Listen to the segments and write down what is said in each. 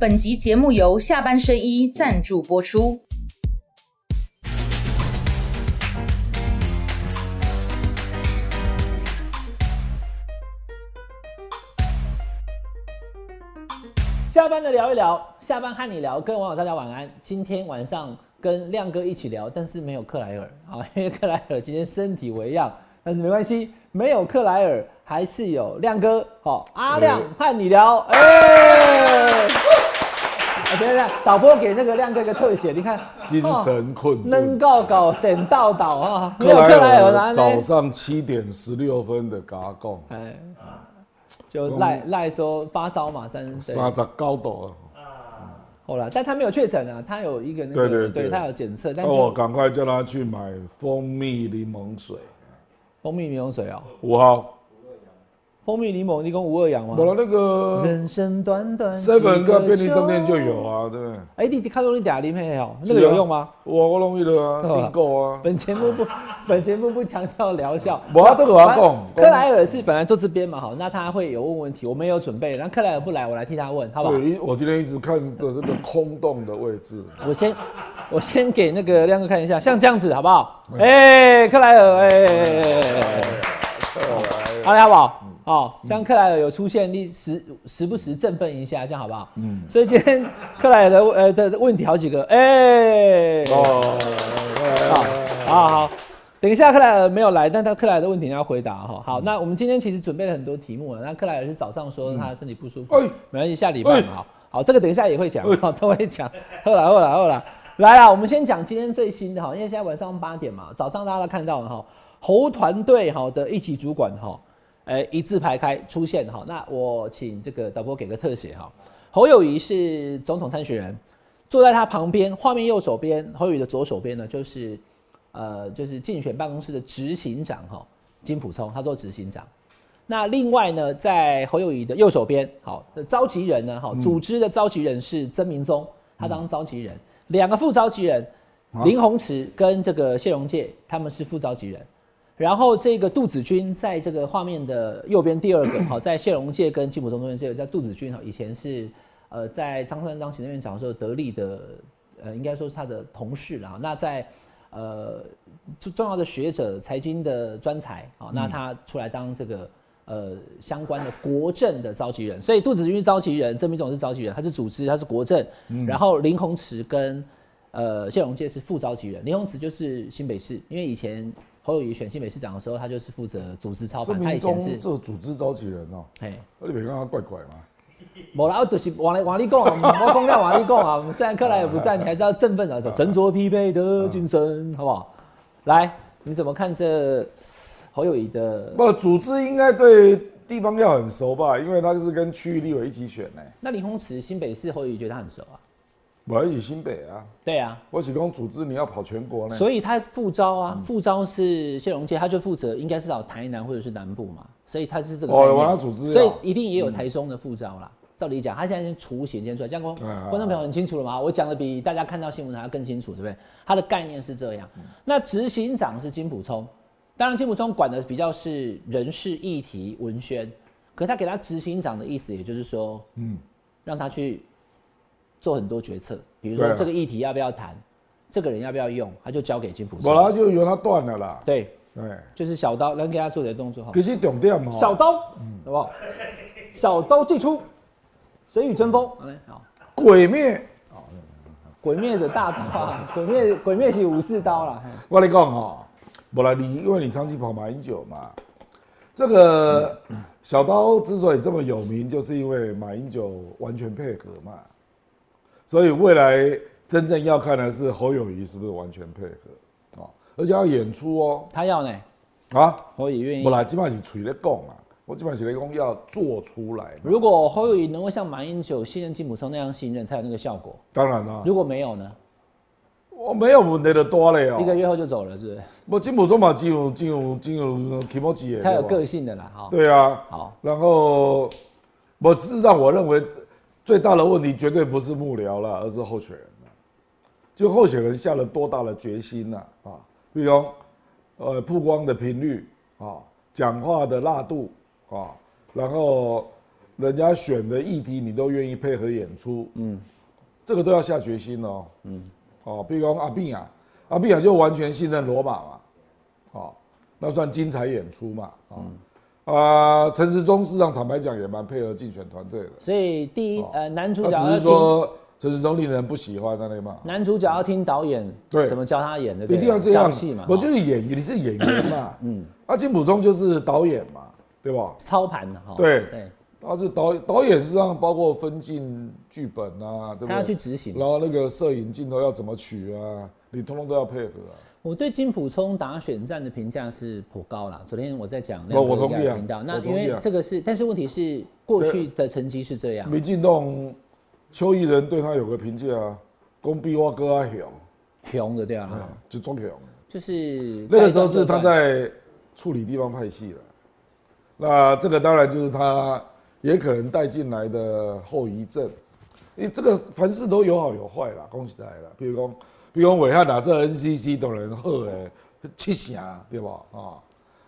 本集节目由下半身衣赞助播出。下班的聊一聊，下班和你聊，各位网友大家晚安。今天晚上跟亮哥一起聊，但是没有克莱尔啊，因为克莱尔今天身体为恙，但是没关系，没有克莱尔还是有亮哥。好，阿亮和你聊，哎、哎等一下，导播给那个亮哥一个特写，你看，精神困能顿。够搞神道导啊，克克莱莱尔早上七点十六分的嘎贡，哎，就赖赖说发烧嘛，三对三十高度后来，但他没有确诊啊，他有一个那个，对对对。他有检测，但哦，我就赶快叫他去买蜂蜜柠檬水。蜂蜜柠檬水哦，五号，蜂蜜柠檬，你跟吴二阳吗我？的那个人生短短 seven 个个便利商店就有。啊，对？哎，你看到你打零配哦，那个有用吗？我我容易的啊，哦订购啊。本节目不，本节目不强调疗效。我要这个我要讲克莱尔是本来坐这边嘛，好，那他会有问问题，我们也有准备。那克莱尔不来，我来替他问，好不好？对，我今天一直看着这个空洞的位置，我先，我先给那个亮哥看一下，像这样子好不好？哎、克莱尔，哎、好嘞，好不好？好，像克莱尔有出现，你时时不时振奋一下，这样好不好？嗯。所以今天克莱尔的呃的的问题好几个，哎、哦，好，好好，等一下克莱尔没有来，但他克莱尔的问题你要回答哈。好，那我们今天其实准备了很多题目了。那克莱尔是早上说他身体不舒服，哎没关系，下礼拜嘛。好好，这个等一下也会讲哎，好，都会讲。后来，后来，后来，来啦，我们先讲今天最新的哈，因为现在晚上八点嘛，早上大家都看到了哈，侯团队哈的一级主管哈，哎，一字排开出现哈。那我请这个导播给个特写哈，侯友谊是总统参选人，坐在他旁边，画面右手边，侯友谊的左手边呢，就是呃，就是竞选办公室的执行长哈，金普聪，他做执行长。那另外呢，在侯友谊的右手边，好，召集人呢，哈，组织的召集人是曾明宗，他当召集人，两个副召集人，林鸿池跟这个谢荣介，他们是副召集人。然后这个杜子君在这个画面的右边第二个，好，在谢荣介跟金普中中间这个叫杜子君哈，以前是呃在张三当行政院长的时候得力的，呃应该说是他的同事啦。那在呃重重要的学者、财经的专才啊，那他出来当这个呃相关的国政的召集人，所以杜子君是召集人，郑明总是召集人，他是组织，他是国政，然后林鸿池跟呃谢荣介是副召集人，林鸿池就是新北市，因为以前侯友谊选新北市长的时候，他就是负责组织操这盘，他以前是做组织召集人哦，嘿。你别看他怪怪嘛。无啦，我就是往来 往你讲啊，我讲了往你讲啊。虽然克莱也不在，你还是要振奋啊，振作疲惫的精神，好不好？来，你怎么看这侯友谊的？不，组织应该对地方要很熟吧，因为他是跟区域立委一起选呢。那林鸿池新北市侯友谊觉得他很熟啊？我一起新北啊，对啊，我只讲组织你要跑全国呢。所以他副招啊，副招是谢荣介，他就负责应该是找台南或者是南部嘛，所以他是这个哦我要组织啊所以一定也有台中的副招啦。照理讲，他现在先雏形先出来，这样观嗯观众朋友很清楚了吗？我讲的比大家看到新闻还要更清楚，对不对？他的概念是这样。那执行长是金普聪，当然金普聪管的比较是人事议题文宣，可他给他执行长的意思，也就是说，嗯，让他去做很多决策，比如说这个议题要不要谈，这个人要不要用，他就交给金普我啦聪。就由他断了啦。对，对，就是小刀，能给他做点动作哈可。是重点哦，小刀，好不好？小刀祭出，神与争锋？哎，好，鬼灭，鬼灭的大刀啊，鬼灭鬼灭是武士刀啦。我跟你讲哈，不然你因为你长期跑马英九嘛，这个小刀之所以这么有名，就是因为马英九完全配合嘛，所以未来真正要看的是侯友谊是不是完全配合啊，而且要演出哦。他要呢，啊，我也愿意。不。然基本上是嘴在讲啊，我基本上是在讲要做出来，如果侯友谊能够像马英九信任金普聪那样信任，才有那个效果。当然啦，如果没有呢，我没有问题的多了哦，一个月后就走了，是不是？我金普中嘛，金融金融金融提莫吉的，他有个性的啦，哈。对啊，好，然后我事实上我认为最大的问题绝对不是幕僚了，而是候选人了。就候选人下了多大的决心呢啊比如说呃曝光的频率啊，讲话的辣度啊，然后人家选的议题你都愿意配合演出，嗯，这个都要下决心哦，嗯，哦，比如说阿碧啊，阿碧啊就完全信任罗马嘛，哦，那算精彩演出嘛，啊，啊，陈时中事实上坦白讲也蛮配合竞选团队的，所以第一呃男主角他只是说陈时中令人不喜欢那类嘛，男主角要听导演对怎么教他演的，一定要这样戏嘛，我就是演员，你是演员嘛，嗯，啊，金普中就是导演嘛，对吧？操盘的哈，对对，他是导导演，实际上包括分镜、剧本啊，对不对？他要去执行然后那个摄影镜头要怎么取啊，你通通都要配合啊。我对金普聪打选战的评价是颇高啦。昨天我在讲，我我同意啊频道，那因为这个是，但是问题是过去的成绩是这样，民进党邱毅人对他有个评价啊，公比我哥啊雄，熊的对啊，啊就装雄。就是那个时候是他在处理地方派系了，那这个当然就是他也可能带进来的后遗症，因为这个凡事都有好有坏啦，恭喜来了。比如讲，比如讲伟汉拿这 NCC 当然好诶，七成对吧？啊，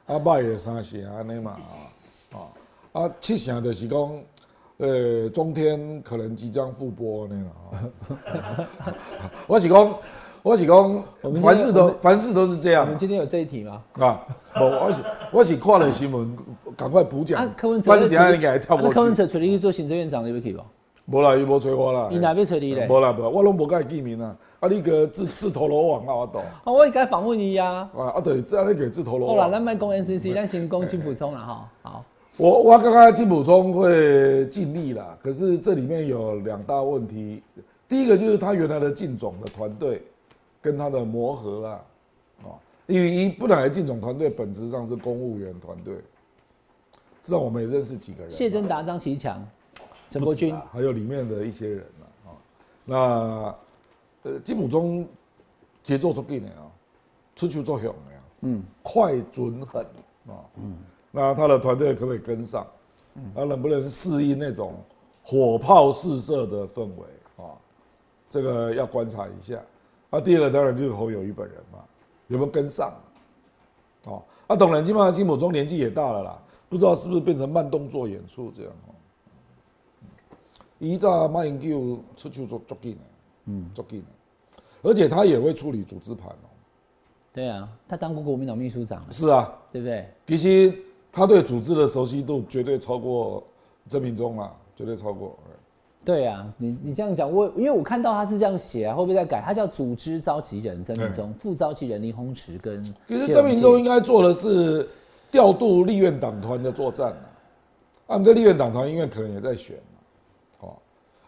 啊歹的三成安尼嘛啊啊七成就是讲，呃，中天可能即将复播那个啊。我是讲，我是讲凡事都凡事都是这样你们。今天有这一题吗？啊，不，我是我是看了新闻，赶快补讲。啊，柯文哲你等下你给他跳过去。柯文哲除了去做行政院长，你要去不？无啦，伊无催我啦。伊哪边找你咧？无啦，无啦，我拢无甲伊见面啊。啊，你个自自投罗网啊，我懂。啊，我应该访问伊呀。啊，啊，对，这样你个自投罗好了，网。咱卖讲 NCC，咱先讲金普聪啦哈。好，我我刚刚金普聪会尽力啦，可是这里面有两大问题。第一个就是他原来的进总的团队跟他的磨合啦，啊，因为一本来进总团队本质上是公务员团队，至少我们也认识几个人嘛。谢珍达、张其强、陈国军还有里面的一些人啊。啊那呃，金普中节奏足紧的啊，出球作雄的啊，嗯，快准狠啊，嗯，那他的团队可不可以跟上？他能不能适应那种火炮四射的氛围啊？这个要观察一下。那、第二个当然就是侯友谊本人嘛，有没有跟上？哦，那、董然基本上金普中年纪也大了啦，不知道是不是变成慢动作演出这样哦。依照马英九出去做足紧的，嗯，足紧的，而且他也会处理组织盘哦。对啊，他当过国民党秘书长，是啊，对不对？其实他对组织的熟悉度绝对超过曾明忠啊，绝对超过。对啊，你你这样讲，我因为我看到他是这样写啊，会不会再改？他叫组织召集人曾明忠，副召集人林鸿池跟其实谢龙介曾明忠应该做的是调度立院党团的作战啊，啊，我们立院党团因为可能也在选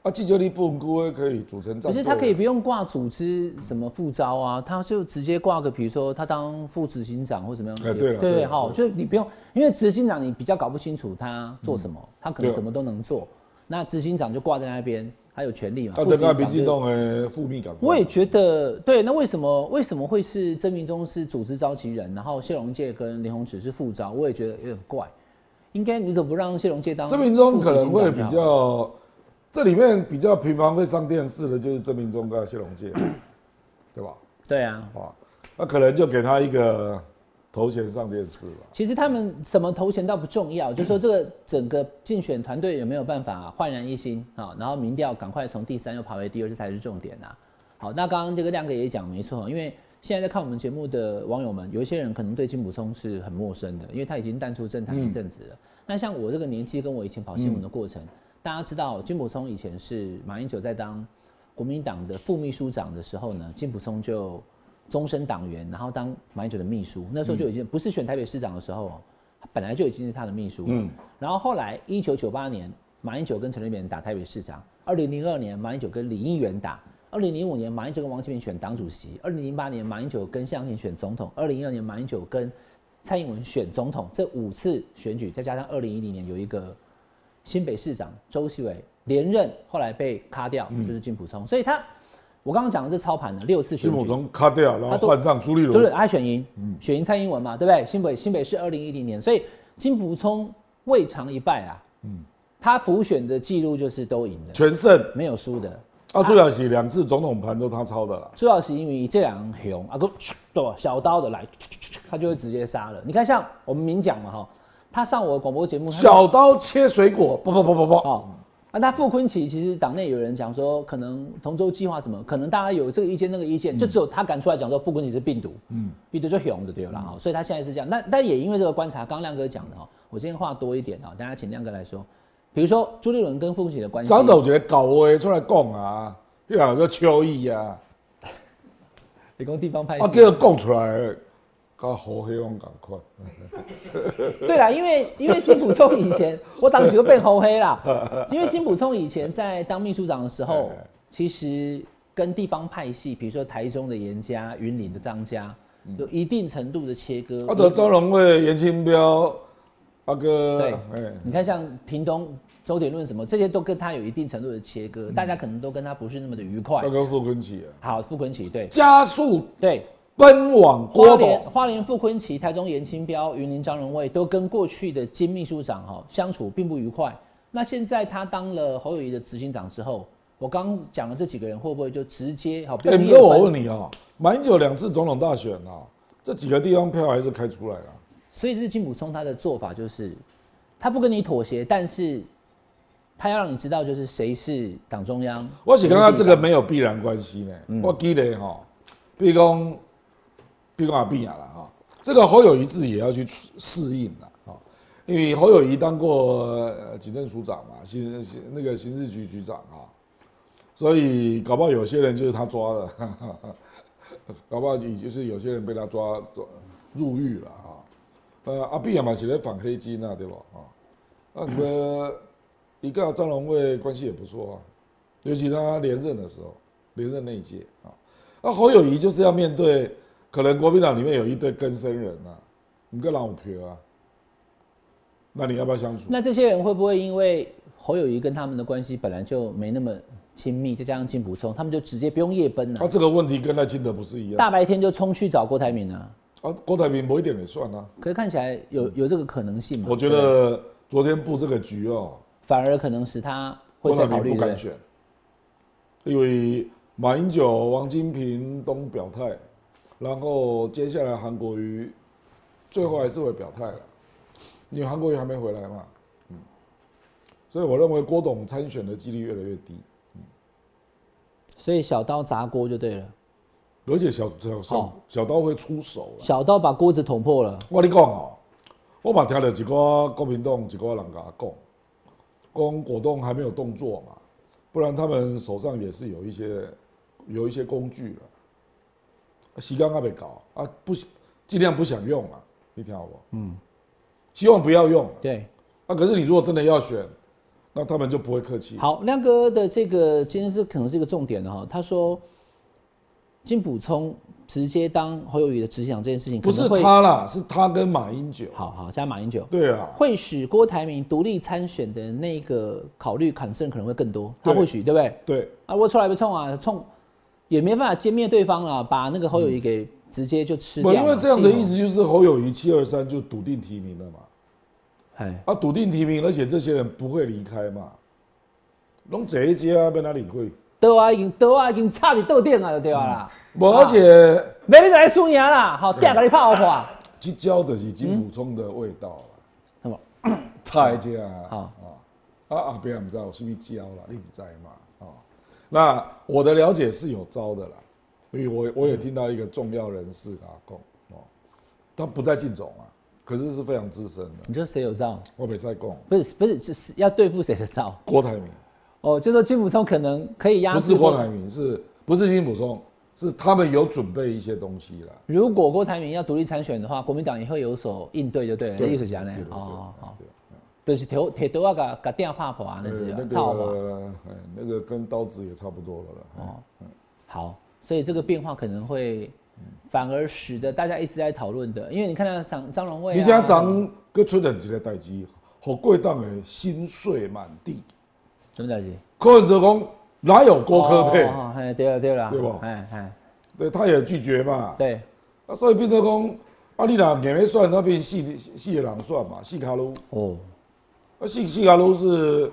啊，记者力不稳固可以组成战队，可是他可以不用挂组织什么副招啊，他就直接挂个，比如说他当副执行长或怎么样。哎对了对对了好，就你不用，因为执行长你比较搞不清楚他做什么，他可能什么都能做，那执行长就挂在那边，他有权利嘛。啊，副等到执行长就民进党的副秘感。我也觉得对，那为什么为什么会是曾明忠是组织召集人，然后谢龙介跟林鸿池是副招？我也觉得有点怪。应该你怎么不让谢龙介当？曾明忠可能会比，较，这里面比较频繁会上电视的就是郑明忠跟谢龙介，对吧？对啊。啊，那可能就给他一个头衔上电视吧。其实他们什么头衔倒不重要，就是说这个整个竞选团队有没有办法 焕然一新啊？然后民调赶快从第三又爬回第二，这才是重点啊。好，那刚刚这个亮哥也讲没错，因为现在在看我们节目的网友们，有一些人可能对金普聪是很陌生的，因为他已经淡出政坛一阵子了。那像我这个年纪，跟我以前跑新闻的过程，大家知道金普聪以前是马英九在当国民党的副秘书长的时候呢，金普聪就终身党员，然后当马英九的秘书，那时候就已经不是选台北市长的时候哦，本来就已经是他的秘书。嗯然后后来一九九八年，马英九跟陈水扁打台北市长；二零零二年，马英九跟李应元打；二零零五年，马英九跟王金平选党主席；二零零八年，马英九跟谢长廷选总统；二零一二年，马英九跟蔡英文选总统。这五次选举，再加上二零一零年有一个新北市长周锡伟连任，后来被卡掉，就是金普聪。所以他，我刚刚讲的这操盘的六次选举，金普忠卡掉，然后换上朱立伦就是伦，他选赢，选赢蔡英文嘛，对不对？新北新北市二零一零年，所以金普聪未尝一败啊。他浮选的记录就是都赢的，全胜。没有输的。啊，朱小喜两次总统盘都他抄的啦。主要是因为这两熊啊个对？小刀的来，他就会直接杀了。你看，像我们明讲嘛哈，他上我的广播节目，小刀切水果，不不不不不，哦，那他傅昆奇其实党内有人讲说，可能同舟计划什么，可能大家有这个意见那个意见，就只有他敢出来讲说傅昆奇是病毒，嗯，病毒就雄的对了哈，所以他现在是这样。那但也因为这个观察，刚刚亮哥讲的哈，我今天话多一点哈，大家请亮哥来说，比如说朱立伦跟傅昆奇的关系，长头一个搞话出来讲啊，迄两个叫秋意啊，理工地方派系。啊，叫他讲出来，跟胡黑龙赶快，对啦，因为因为金普聪以前，我当时就变红黑啦。因为金普聪以前在当秘书长的时候哎，其实跟地方派系，比如说台中的严家、云林的张家，有一定程度的切割。啊，得张荣惠、严清标，阿哥，对哎，你看像屏东周点论什么，这些都跟他有一定程度的切割，嗯。大家可能都跟他不是那么的愉快。他跟傅昆萁啊，好，傅昆奇对。加速。对，奔往花郭董，莲花莲傅昆奇、台中严清标、云林张荣卫都跟过去的金秘书长哈相处并不愉快。那现在他当了侯友谊的执行长之后，我刚刚讲的这几个人会不会就直接好？不哎，用不过我问你啊，马英九两次总统大选啊，这几个地方票还是开出来了。所以这是金普聪他的做法就是，他不跟你妥协，但是他要让你知道就是谁是党中央。我是刚刚这个没有必然关系呢。嗯我记得哈，比如讲，比如讲阿碧亚了哈，这个侯友谊自己也要去适应了啊，因为侯友谊当过呃警政署长嘛，刑刑那个刑事局局长啊，所以搞不好有些人就是他抓的，搞不好也就是有些人被他抓抓入狱了啊。呃，阿碧亚嘛，写在反黑金啊，对吧？啊，那个一个张荣惠关系也不错啊。尤其他连任的时候，连任那一届啊，那侯友谊就是要面对可能国民党里面有一堆根生人啊，你跟老票啊，那你要不要相处？那这些人会不会因为侯友谊跟他们的关系本来就没那么亲密，再加上金普聪，他们就直接不用夜奔了、啊，这个问题跟赖清德不是一样大白天就冲去找郭台铭啊？啊？郭台铭某一点也算啊。可是看起来有有这个可能性嘛？我觉得昨天布这个局哦，反而可能使他会再考虑，不敢选，因为马英九、王金平都表态，然后接下来韩国瑜最后还是会表态了，因为韩国瑜还没回来嘛，嗯，所以我认为郭董参选的几率越来越低，所以小刀砸锅就对了，而且小小小哦。小刀会出手了。小刀把锅子捅破了。我跟你讲哦，我嘛听了一个国民党一个人甲我讲，讲果冻还没有动作嘛，不然他们手上也是有一些有一些工具了，时间还没搞啊，不尽量不想用啊，你听好不？嗯，希望不要用对，啊。可是你如果真的要选，那他们就不会客气。好，亮哥的这个今天是可能是一个重点的哈。他说金补充直接当侯友谊的执行长这件事情，不是他啦，是他跟马英九。好好加马英九，对啊，会使郭台铭独立参选的那个考虑 concern 可能会更多。他或许对不对？对，啊，我出来不冲啊，冲也没办法歼灭对方了，把那个侯友谊给直接就吃掉不，因为这样的意，思就是侯友谊七二三就笃定提名了嘛。哎，啊，笃定提名，而且这些人不会离开嘛，拢这一家被哪理会？德啊已经德啊已经差你斗电了，就对吧啦？不，而且没你来输赢啦，好，第二个你炮火。去教的是金普冲的味道什么啦，差一家好啊啊啊！别人不知道我是不是教啦，你不知嘛啊？那我的了解是有招的啦，所以我我也听到一个重要人士跟他讲哦，他不在进总啊，可是是非常资深的，你说谁有招？我没在供不是不是，就是要对付谁的招？郭台铭，哦，就说金普聪可能可以压制不是郭台铭，是不是金补充？是他们有准备一些东西啦。如果郭台铭要独立参选的话，国民党也会有所应对，就对了。对艺术家呢哦哦，对就是铁铁刀啊，甲甲电拍破啊，那个操嘛。个，哎，那个跟刀子也差不多了啦。哦，好，所以这个变化可能会反而使得大家一直在讨论的，因为你看到张张荣卫、啊，你现在张搁出人一个代志，好贵党的心碎满地。什么代志？柯文哲讲哪有郭科配？哦，哎，对了对了，对吧哎哎，对，他也拒绝嘛。对，啊，所以变成讲，啊，你若硬要算，那边四四个人算嘛，四卡路。哦，啊，西西卡都是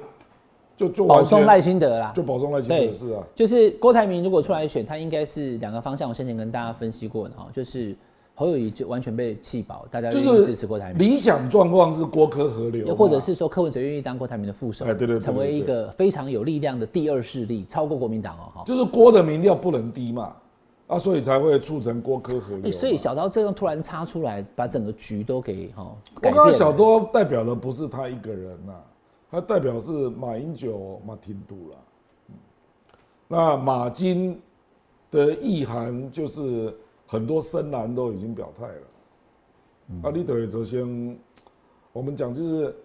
就就保送赖清德啦，就保送赖清对德是啊。就是郭台铭如果出来选，他应该是两个方向。我先前跟大家分析过的哈，就是侯友谊就完全被气饱，大家就愿意支持郭台铭。理想状况是郭科合流，又或者是说柯文哲愿意当郭台铭的副手，哎对对对成为一个非常有力量的第二势力，超过国民党哦，哈。就是郭的民调不能低嘛，啊，所以才会促成郭科合流所以小刀这样突然插出来，把整个局都给哈我。刚刚小刀代表的不是他一个人呐、他代表是马英九、马廷都了。嗯那马金的意涵就是很多深蓝都已经表态了。啊，你等于首先，我们讲就是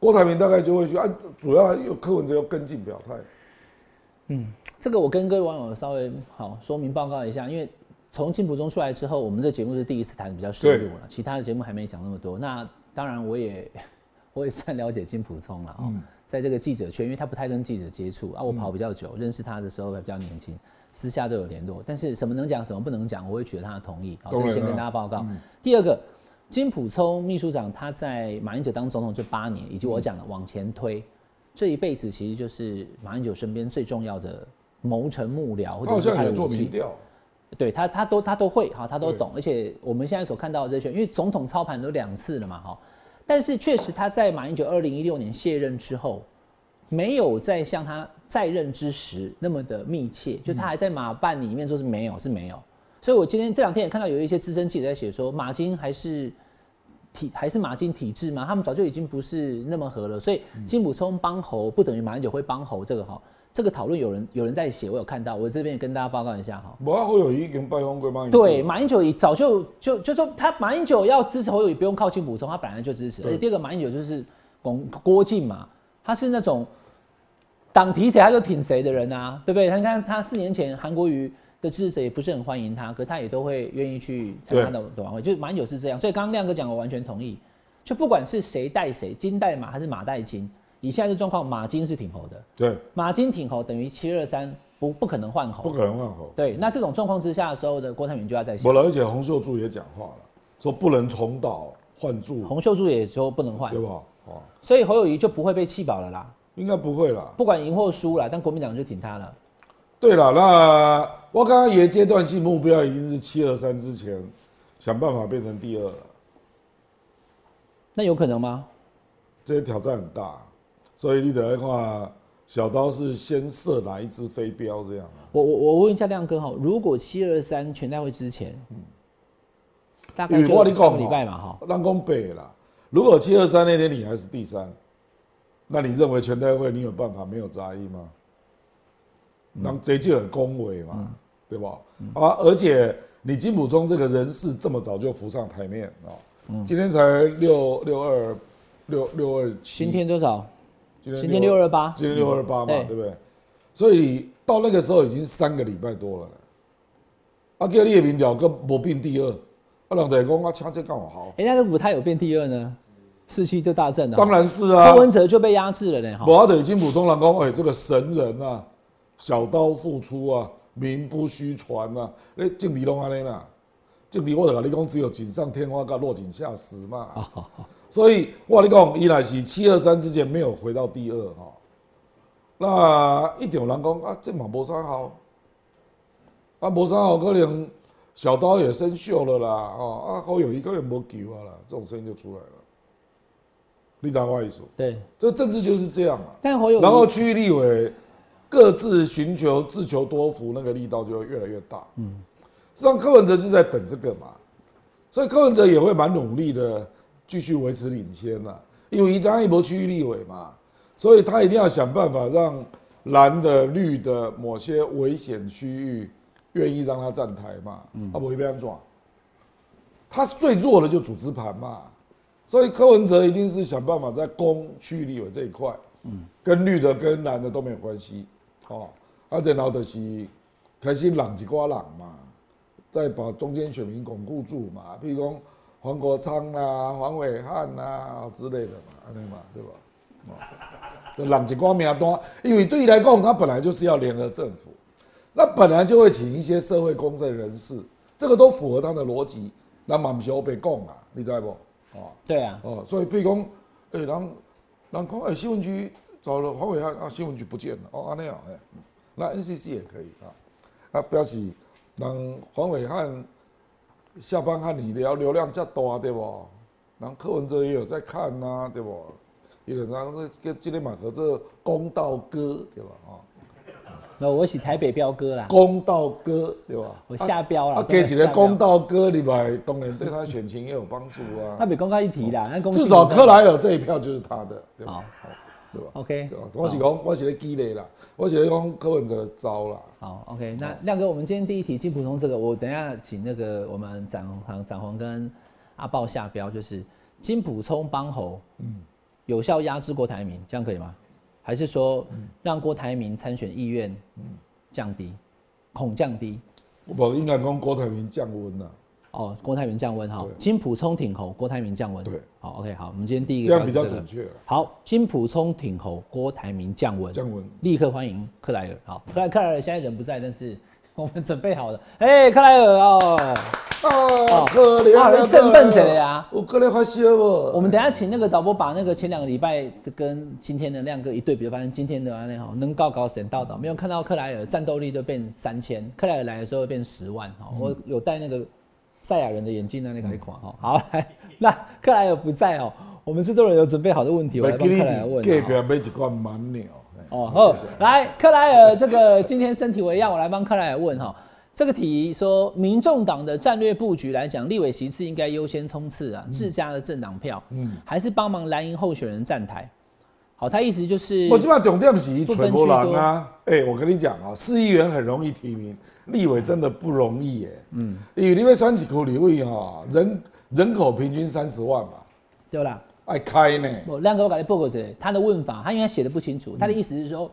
郭台铭大概就会去啊，主要有柯文哲要跟进表态。这个我跟各位网友稍微好说明报告一下，因为从金普中出来之后，我们这节目是第一次谈比较深入了，其他的节目还没讲那么多。那当然我也 我也算了解金普聪了哦，在这个记者圈，因为他不太跟记者接触啊，我跑比较久，认识他的时候还比较年轻，私下都有联络，但是什么能讲，什么不能讲，我会取得他的同意。好，这个先跟大家报告。第二个，金普聪秘书长他在马英九当总统这八年，以及我讲的往前推，这一辈子其实就是马英九身边最重要的谋臣幕僚，或者是做武器。对他，他都他都会，哈，他都懂，而且我们现在所看到的这些，因为总统操盘都两次了嘛，哈，但是确实他在马英九二零一六年卸任之后，没有再像他在任之时那么的密切，就他还在马办里面说是没有，是没有，所以我今天这两天也看到有一些资深记者在写说，马金还是体还是马金体制嘛，他们早就已经不是那么合了，所以金普聪帮侯不等于马英九会帮侯，这个哈，这个讨论有人有人在写，我有看到，我这边也跟大家报告一下哈。我会有已经拜访过马英九对，马英九也早就就就说他马英九要支持侯友宜，不用靠金补充，他本来就支持。而对且第二个，马英九就是郭郭靖嘛，他是那种党提谁他就挺谁的人啊，对不对？他你看他四年前韩国瑜的支持者也不是很欢迎他，可他也都会愿意去参加他的董晚会，就是马英九是这样。所以刚刚亮哥讲，我完全同意。就不管是谁带谁，金带马还是马带金，以现在的状况，马金是挺猴的，对，马金挺猴等于七二三不不可能换猴，不可能换猴。对，那这种状况之下的时候的郭台铭就要在想我，了，而且洪秀柱也讲话了，说不能重蹈换柱，洪秀柱也说不能换对，吧？哦，所以侯友谊就不会被气饱了啦。应该不会啦。不管赢或输啦，但国民党就挺他了。对了，那我刚刚也阶段性目标已经是七二三之前，想办法变成第二了，那有可能吗？这些挑战很大，所以你得看小刀是先射哪一支飞镖这样啊？我我我问一下亮哥哈，如果七二三全代会之前，大概就上个礼拜嘛哈，让公北啦。如果七二三那天你还是第三，那你认为全代会你有办法没有杂音吗？那这就很恭维嘛，对吧？啊，而且你金普中这个人事这么早就浮上台面啊、今天才六六二六六二七，今天多少？今今天六二八，今天六二八嘛，对对不对？所以到那个时候已经三个礼拜多了了。啊，叫你的民调跟无变第二，啊，人就讲啊，抢这干我好。哎，那如果他有变第二呢？士气就大振了。当然是啊柯，文哲就被压制了呢哈。我得金普中人讲，哎，这个神人啊，小刀复出啊，名不虚传啊，你政治拢安尼啦，政治我就跟你讲，只有锦上添花，跟落井下石嘛。所以我跟你讲，伊若是七二三之前没有回到第二哈，那一定有人讲啊，这嘛无啥好，啊无啥好，可能小刀也生锈了啦，哦啊好友谊可能无救啊啦，这种声音就出来了。你知道我意思？对，这政治就是这样嘛。但侯友然后区域立委各自寻求自求多福，那个力道就会越来越大。嗯，实际上柯文哲就在等这个嘛，所以柯文哲也会蛮努力的继续维持领先啦。因为一张一博区域立委嘛，所以他一定要想办法让蓝的、绿的某些危险区域愿意让他站台嘛。嗯，他不会被安抓。他最弱的就组织盘嘛，所以柯文哲一定是想办法在攻区域立委这一块。跟绿的跟蓝的都没有关系，哦，啊，然后就是开始让一寡人嘛，再把中间选民巩固住嘛，譬如讲黄国昌啦、黄伟汉啦之类的嘛，安尼嘛，对吧？哦，就让一寡名单，因为对于来讲，他本来就是要联合政府，那本来就会请一些社会公正人士，这个都符合他的逻辑，那嘛不是被供啊，你知道不？哦。对啊，哦，所以譬如讲，诶、人人讲，诶、新闻局找了黄伟汉啊，新闻局不见了，哦，安尼啊，哎，那 NCC 也可以啊，啊，表示让黄伟汉下班看你聊流量较大对不？然后柯文哲也有在看呐、对不？有人然后这今天马和这公道哥对吧？啊，那我是台北彪哥啦，公道哥对吧？我下标啦啊，给几个公道哥里边，当然对他选情也有帮助啊他。比公开一提啦，那公至少克莱尔这一票就是他的，对吧？好对吧？，OK，我是讲，我是咧积累啦，我是咧讲柯文哲的招啦。好，OK，那亮哥，我们今天第一题金普通这个，我等一下请那个我们展黄展黄跟阿豹下标，就是金普聪帮侯，嗯，有效压制郭台铭，这样可以吗？还是说让郭台铭参选意愿降低，恐降低？我应该讲郭台铭降温啦，哦，郭台铭降温哈，金普冲挺侯，郭台铭降温。对，好，OK，好，我们今天第一个这样比较准确啦。好，金普冲挺侯，郭台铭降温，降温立刻欢迎克莱尔。好，克莱克莱尔现在人不在，但是我们准备好了。哎、克莱尔哦，啊，可怜啊，哇你振奋起来啊我可能发烧不？我们等一下请那个导播把那个前两个礼拜跟今天的亮哥一对比，就发现今天的那好能高高神到到，没有看到克莱尔战斗力都变三千，克莱尔来的时候变十万哈。嗯我有带那个赛亚人的眼镜那那款哈。好，来，那克莱尔不在哦，我们制作人有准备好的问题，我来帮克莱尔问。隔哦壁买一罐蛮鸟。哦，好，来，克莱尔，这个今天身体为样，我来帮克莱尔问哈。这个题说，民众党的战略布局来讲，立委席次应该优先冲刺啊，自家的政党票，嗯，还是帮忙蓝营候选人站台。好，他意思就是，我基本上重点是不分区多人啊。哎，我跟你讲啊，市议员很容易提名，立委真的不容易耶。嗯，因为你要选一区立委哈，人人口平均三十万嘛，对啦。爱开呢。我亮哥，我给你报告这个他的问法，他应该写的不清楚。他的意思是说，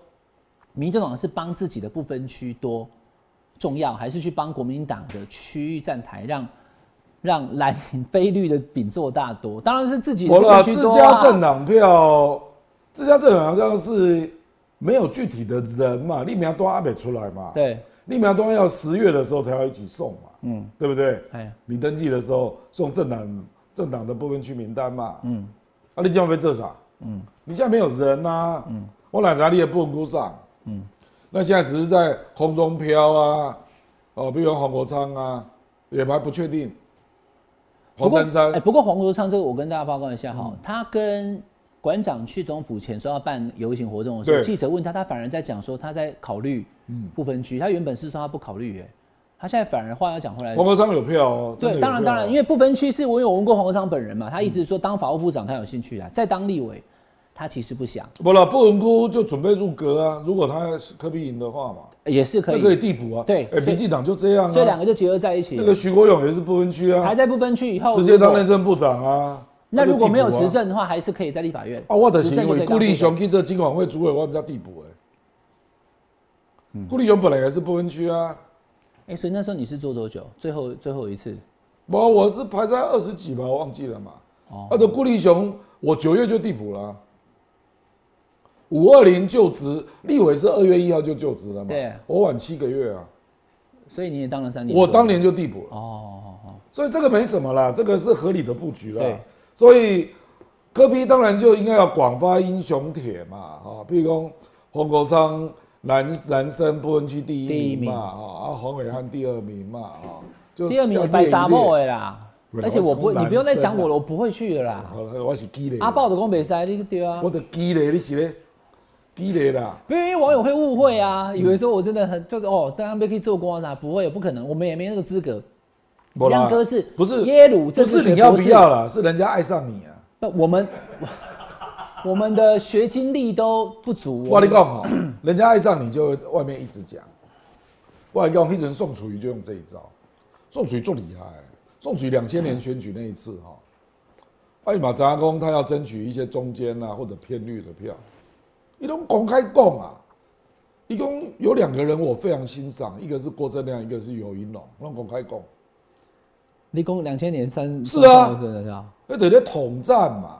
民进党是帮自己的不分区多重要，还是去帮国民党的区域站台，让让蓝非绿的饼做大多？当然是自己的我不了自家。政党票，自家政党好像是没有具体的人嘛，立苗端还没出来嘛。，对，立苗都要十月的时候才要一起送嘛，嗯，对不对？哎，你登记的时候送政党政党的部分区名单嘛，嗯，啊，你今晚被这啥？嗯，你现在没有人呐、嗯，我哪知你也不能上，嗯，那现在只是在空中飘啊，哦，比如黄国昌啊，也还不确定，黄珊珊。哎，不过黄国昌这个我跟大家报告一下哈，他跟馆长去总府前说要办游行活动的时候，对记者问他，他反而在讲说他在考虑不分区，他原本是说他不考虑，哎，他现在反而话要讲回来黄，国昌有票哦，对，当然当然，因为不分区是我有问过黄国昌本人嘛，他意思是说当法务部长他有兴趣啊，再当立委他其实不想，不了，不文窟就准备入阁啊。如果他是柯碧赢的话嘛，也是可以，那可以递补啊。哎，对所以民进党就这样啊。所以两个就结合在一起了。那个徐国勇也是不分区啊还，在不分区以后，直接当内政部长啊。那如果没有执政的话，还是可以在立法院啊，我的行为，顾立雄去这金管会主委，我比较地补哎。嗯顾立雄本来也是不分区啊，哎、所以那时候你是做多久？最后最后一次不我是排在二十几吧，我忘记了嘛。哦而且顾立雄，我九月就递补了啊。五二零就职，立委是二月一号就就职了嘛？对我晚七个月啊，所以你也当了三年。我当年就递补了。哦哦哦，所以这个没什么啦，这个是合理的布局啦对。所以柯批当然就应该要广发英雄帖嘛，啊，譬如说黄国昌男男生不分区第第一名嘛，啊，啊黄伟汉第二名嘛，啊，就第二名白杂莫列一列的啦。而且我不，你不用再讲我了，我不会去的啦。好了，我是积累。阿豹的公北塞，你对啊我。的积累，你是嘞积累啦。因为网友会误会嗯啊，以为说我真的很就是哦，当然被可以做官啊，不会，不可能，我们也没那个资格。没啦亮哥是不是耶鲁不是你要不要啦，是人家爱上你啊。不，我们 我们的学经历都不足。我跟你讲哦，人家爱上你就外面一直讲。我跟你讲，一直宋楚瑜就用这一招，宋楚瑜最厉害。宋楚瑜两千年选举那一次哈，艾玛杂公他要争取一些中间啊或者偏绿的票，一种公开讲啊，一共有两个人我非常欣赏，一个是郭正亮，一个是尤云龙，我公开讲，立功两千年三是啊是的是啊。那等于统战嘛。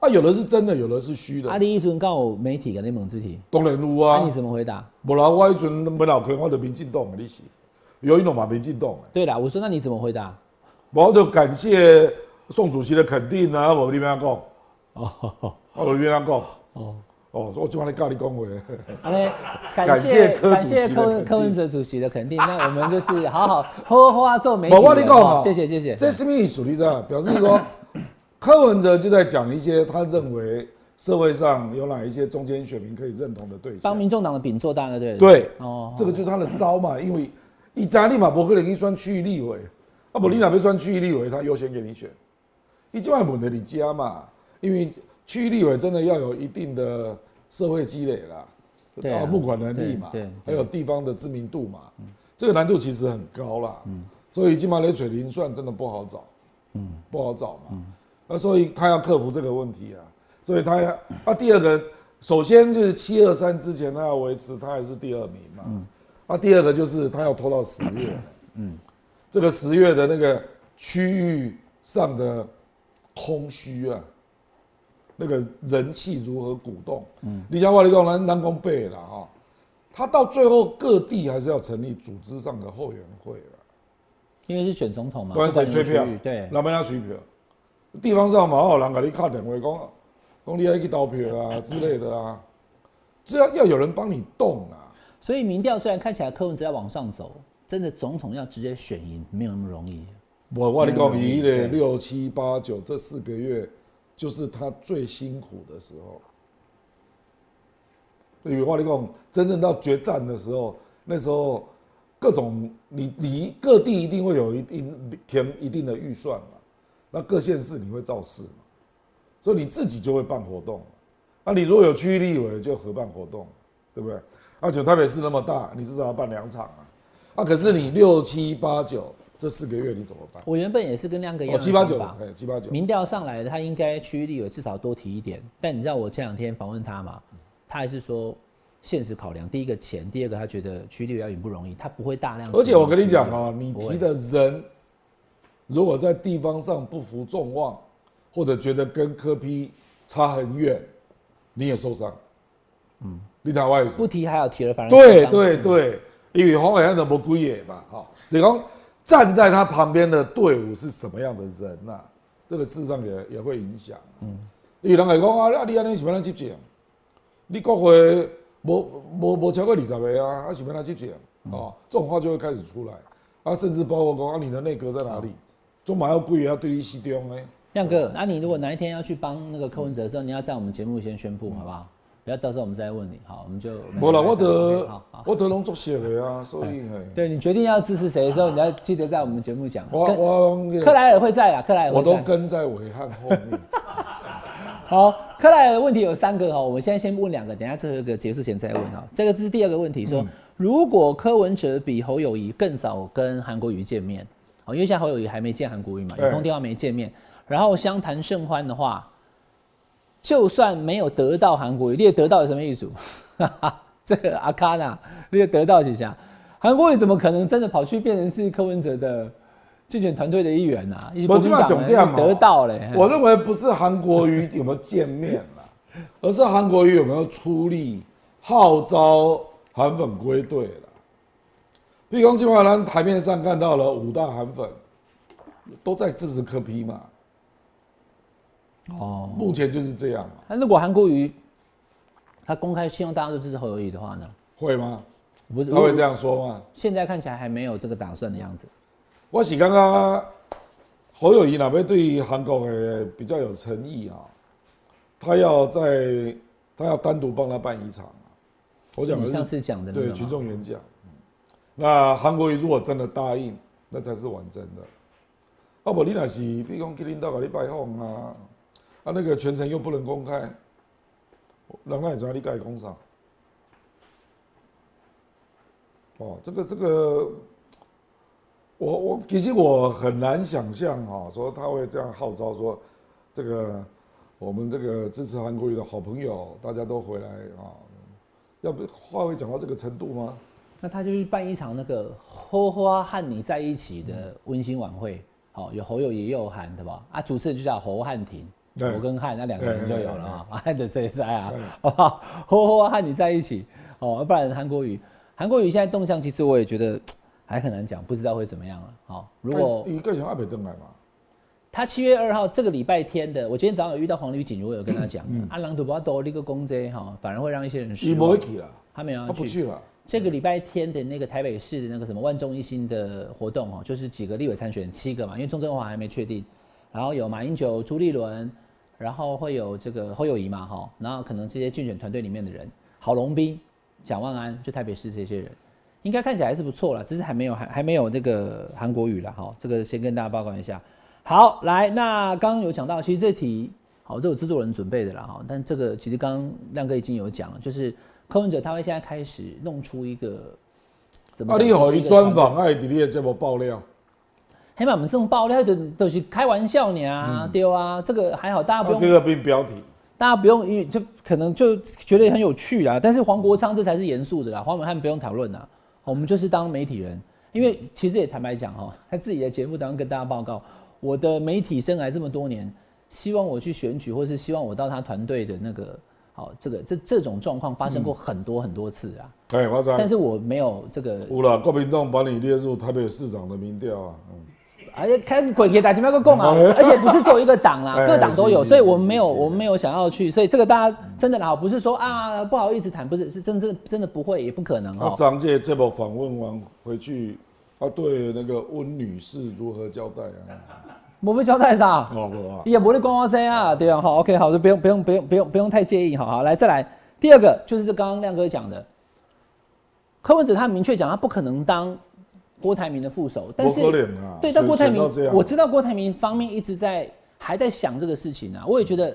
啊，有的是真的，有的是虚的。阿里一尊告媒体跟你猛字题，当然有那啊你，怎么回答？无啦，我一阵没老可能我的民进党的你是，有一种嘛民进党。对啦，我说那你怎么回答？我就感谢宋主席的肯定啊，我跟你们讲，哦我跟你们讲，哦，哦，我就帮你告你恭维。好嘞，感感谢谢感谢柯文哲主席的肯定，那我们就是好好呵呵啊做媒体我人。跟你讲谢谢谢谢。这是什么意思？你知道？表示说，柯文哲就在讲一些他认为社会上有哪一些中间选民可以认同的对象。帮民众党的饼做大了，对不对，哦，这个就是他的招嘛，因为一扎立马伯克林一算区域立委，啊不，你哪边算区域立委，他优先给你选，你就要稳的你加嘛，因为区域立委真的要有一定的社会积累啦，对啊募款能力嘛还有地方的知名度嘛，这个难度其实很高啦，所以金马雷水林算真的不好找，不好找嘛，那所以他要克服这个问题啊，所以他要啊第二个，首先就是七二三之前他要维持他还是第二名嘛，啊第二个就是他要拖到十月，嗯，这个十月的那个区域上的空虚啊，那个人气如何鼓动，嗯，你像我你讲南南宫背了哈，他到最后各地还是要成立组织上的后援会了。因为是选总统嘛，不然谁吹票？对，哪边他吹票？地方上嘛，有人给你打电话讲，讲你要去投票啊 之类的啊，只要要有人帮你动啊。所以民调虽然看起来柯文哲要往上走，真的总统要直接选赢没有那么容易。我我跟你讲，嗯以的六七八九这四个月，就是他最辛苦的时候。因为我跟你讲，真正到决战的时候，那时候各种你你各地一定会有一定填一定的预算嘛，那各县市你会造势嘛，所以你自己就会办活动。那你如果有区域立委，就合办活动，对不对？而且台北市那么大，你至少要办两场啊。啊，可是你六七八九这四个月你怎么办？我原本也是跟亮哥一哦，样的七八九，想法。哎，七八九，民调上来的，他应该区域立委至少多提一点。但你知道我前两天访问他嘛，他还是说现实考量，第一个钱，第二个他觉得区域立委要赢不容易，他不会大量。而且我跟你讲啊，你提的人，如果在地方上不服众望，或者觉得跟柯批差很远，你也受伤。嗯，你哪外不提还有提了，反而对对对，因为黄伟汉怎么归也嘛，哈，你讲站在他旁边的队伍是什么样的人呐、这个事实上也也会影响。嗯，有人会讲啊，啊你安尼是要咱执政，你国会无无无超过二十个啊，啊是要咱执政，哦，这种话就会开始出来，啊，甚至包括讲啊你的内阁在哪里，中马要贵要对你西中呢？亮哥，那、你如果哪一天要去帮那个柯文哲的时候，你要在我们节目先宣布，好不好？不要到时候我们再问你，好，我们就无啦，我得。我得拢作协的啊，所以嘿，对你决定要支持谁的时候，你要记得在我们节目讲。我跟我克莱尔会在啊，克莱尔我都。跟在伟汉后面。好，克莱尔的问题有三个哈，我们现在先问两个，等下最后一个结束前再问哈。这个是第二个问题，说、如果柯文哲比侯友谊更早跟韩国瑜见面，哦，因为现在侯友谊还没见韩国瑜嘛，对有通电话没见面，然后相谈甚欢的话，就算没有得到韩国瑜，你也得到了什么意思？这个阿卡纳，你也得到几下？韩国瑜怎么可能真的跑去变成是柯文哲的竞选团队的一员啊？一我基本上懂这样嘛得到嘞。我认为不是韩国瑜有没有见面啦，而是韩国瑜有没有出力号召韩粉归队了。譬如讲，今晚咱台面上看到了五大韩粉都在支持柯批嘛，哦，目前就是这样嘛，那如果韩国瑜他公开希望大家都支持侯友谊的话呢？会吗？不是，他会这样说吗？现在看起来还没有这个打算的样子。我是刚刚侯友谊那边对韩国的比较有诚意啊，他要在他要单独帮他办一场啊。我讲的是你上次讲的那个对群众演讲。嗯那韩国瑜如果真的答应，那才是完整的。啊不，你若是比如讲去领导给你拜访啊，啊那个全程又不能公开，人家也知道你该讲啥。哦，这个这个，我我其实我很难想象哈、说他会这样号召说，这个我们这个支持韩国瑜的好朋友，大家都回来啊，要不话会讲到这个程度吗？那他就去办一场那个“花花和你在一起”的温馨晚会，好、有侯友谊也有韩，对吧？啊，主持人就叫侯汉廷，对我跟汉那两个人就有了啊，对汉的谁谁啊，好不好？花花和你在一起，哦，不然韩国瑜，韩国瑜现在动向其实我也觉得还很难讲，不知道会怎么样了。好，如果一个想还没登来嘛，他七月二号这个礼拜天的，我今天早上有遇到黄旅锦，我有跟他讲，嗯阿郎土巴多那个公这哈，反而会让一些人失你不会望。去了，他没有要他不去了。这个礼拜天的那个台北市的那个什么万众一心的活动哦，就是几个立委参选七个嘛，因为钟正华还没确定，然后有马英九、朱立伦，然后会有这个侯友谊嘛哈，然后可能这些竞选团队里面的人，郝龙斌、蒋万安，就台北市这些人，应该看起来还是不错了，只是还没有还还没有那个韩国语了哈，这个先跟大家报告一下。好，来，那刚刚有讲到，其实这题好，这有制作人准备的啦哈，但这个其实刚刚亮哥已经有讲了，就是柯文哲他会现在开始弄出一个怎么啊，你好，专访爱迪你的这么爆料，黑马我们这种爆料的都是开玩笑呢啊，对啊，这个还好，大家不用，啊这个并标题，大家不用，因为就可能就觉得很有趣啦。但是黄国昌这才是严肃的啦，黄伟汉不用讨论啦，我们就是当媒体人，因为其实也坦白讲哈，在自己的节目当中跟大家报告，我的媒体生涯这么多年，希望我去选举，或是希望我到他团队的那个。好，这个这这种状况发生过很多很多次啊，哎，我知道但是我没有这个有了，国民党把你列入台北市长的民调啊，嗯而且看鬼给打击麦克共啊，而且不是只有一个党啦，哎各党都有，所以我们没有，我们没有想要去，所以这个大家真的好，不是说啊不好意思谈，不是，是真真真的不会，也不可能啊，哦。张姐这波访问完回去，他对那个温女士如何交代啊？我不交代啥？哦不啊，也不会光光声啊，对啊，好，OK，好，就不用不用不用不用不用太介意，好好来再来第二个就是刚刚亮哥讲的，柯文哲他明确讲他不可能当郭台铭的副手，但是对，但郭台铭我知道郭台铭方面一直在还在想这个事情啊，我也觉得。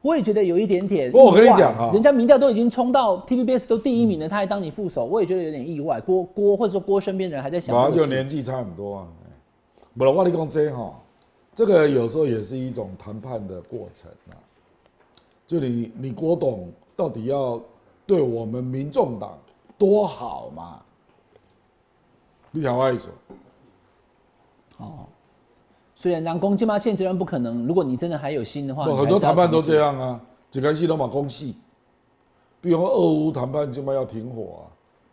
我也觉得有一点点。不过我跟你讲啊人家民调都已经冲到 TVBS 都第一名了，他还当你副手，我也觉得有点意外。郭郭或者说郭身边的人还在想马上就。年纪差很多啊。哎不了，我跟你讲这哈，这个有时候也是一种谈判的过程啊。就你你郭董到底要对我们民众党多好嘛？你想我意思？虽然南宫金马现阶段不可能，如果你真的还有心的话，很多谈判都这样啊，一开始都嘛讲死，比如说俄乌谈判今麦要停火啊，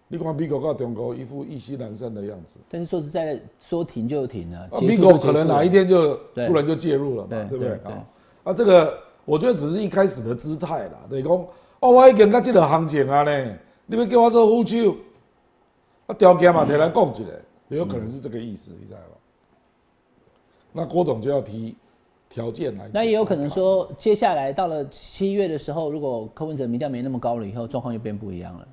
你看美国跟中国一副意兴阑珊的样子，但是说实在的，说停就停了。啊，美国可能哪一天就突然就介入了嘛，对对不对啊？啊，这个我觉得只是一开始的姿态啦，就是讲哦，我已经到这个行情啊呢，你要叫我做副手，啊，条件嘛提来讲一下，也有可能是这个意思，你知道吗？那郭董就要提条件来，那也有可能，说，接下来到了七月的时候，如果柯文哲民调没那么高了以后，状况又变不一样了，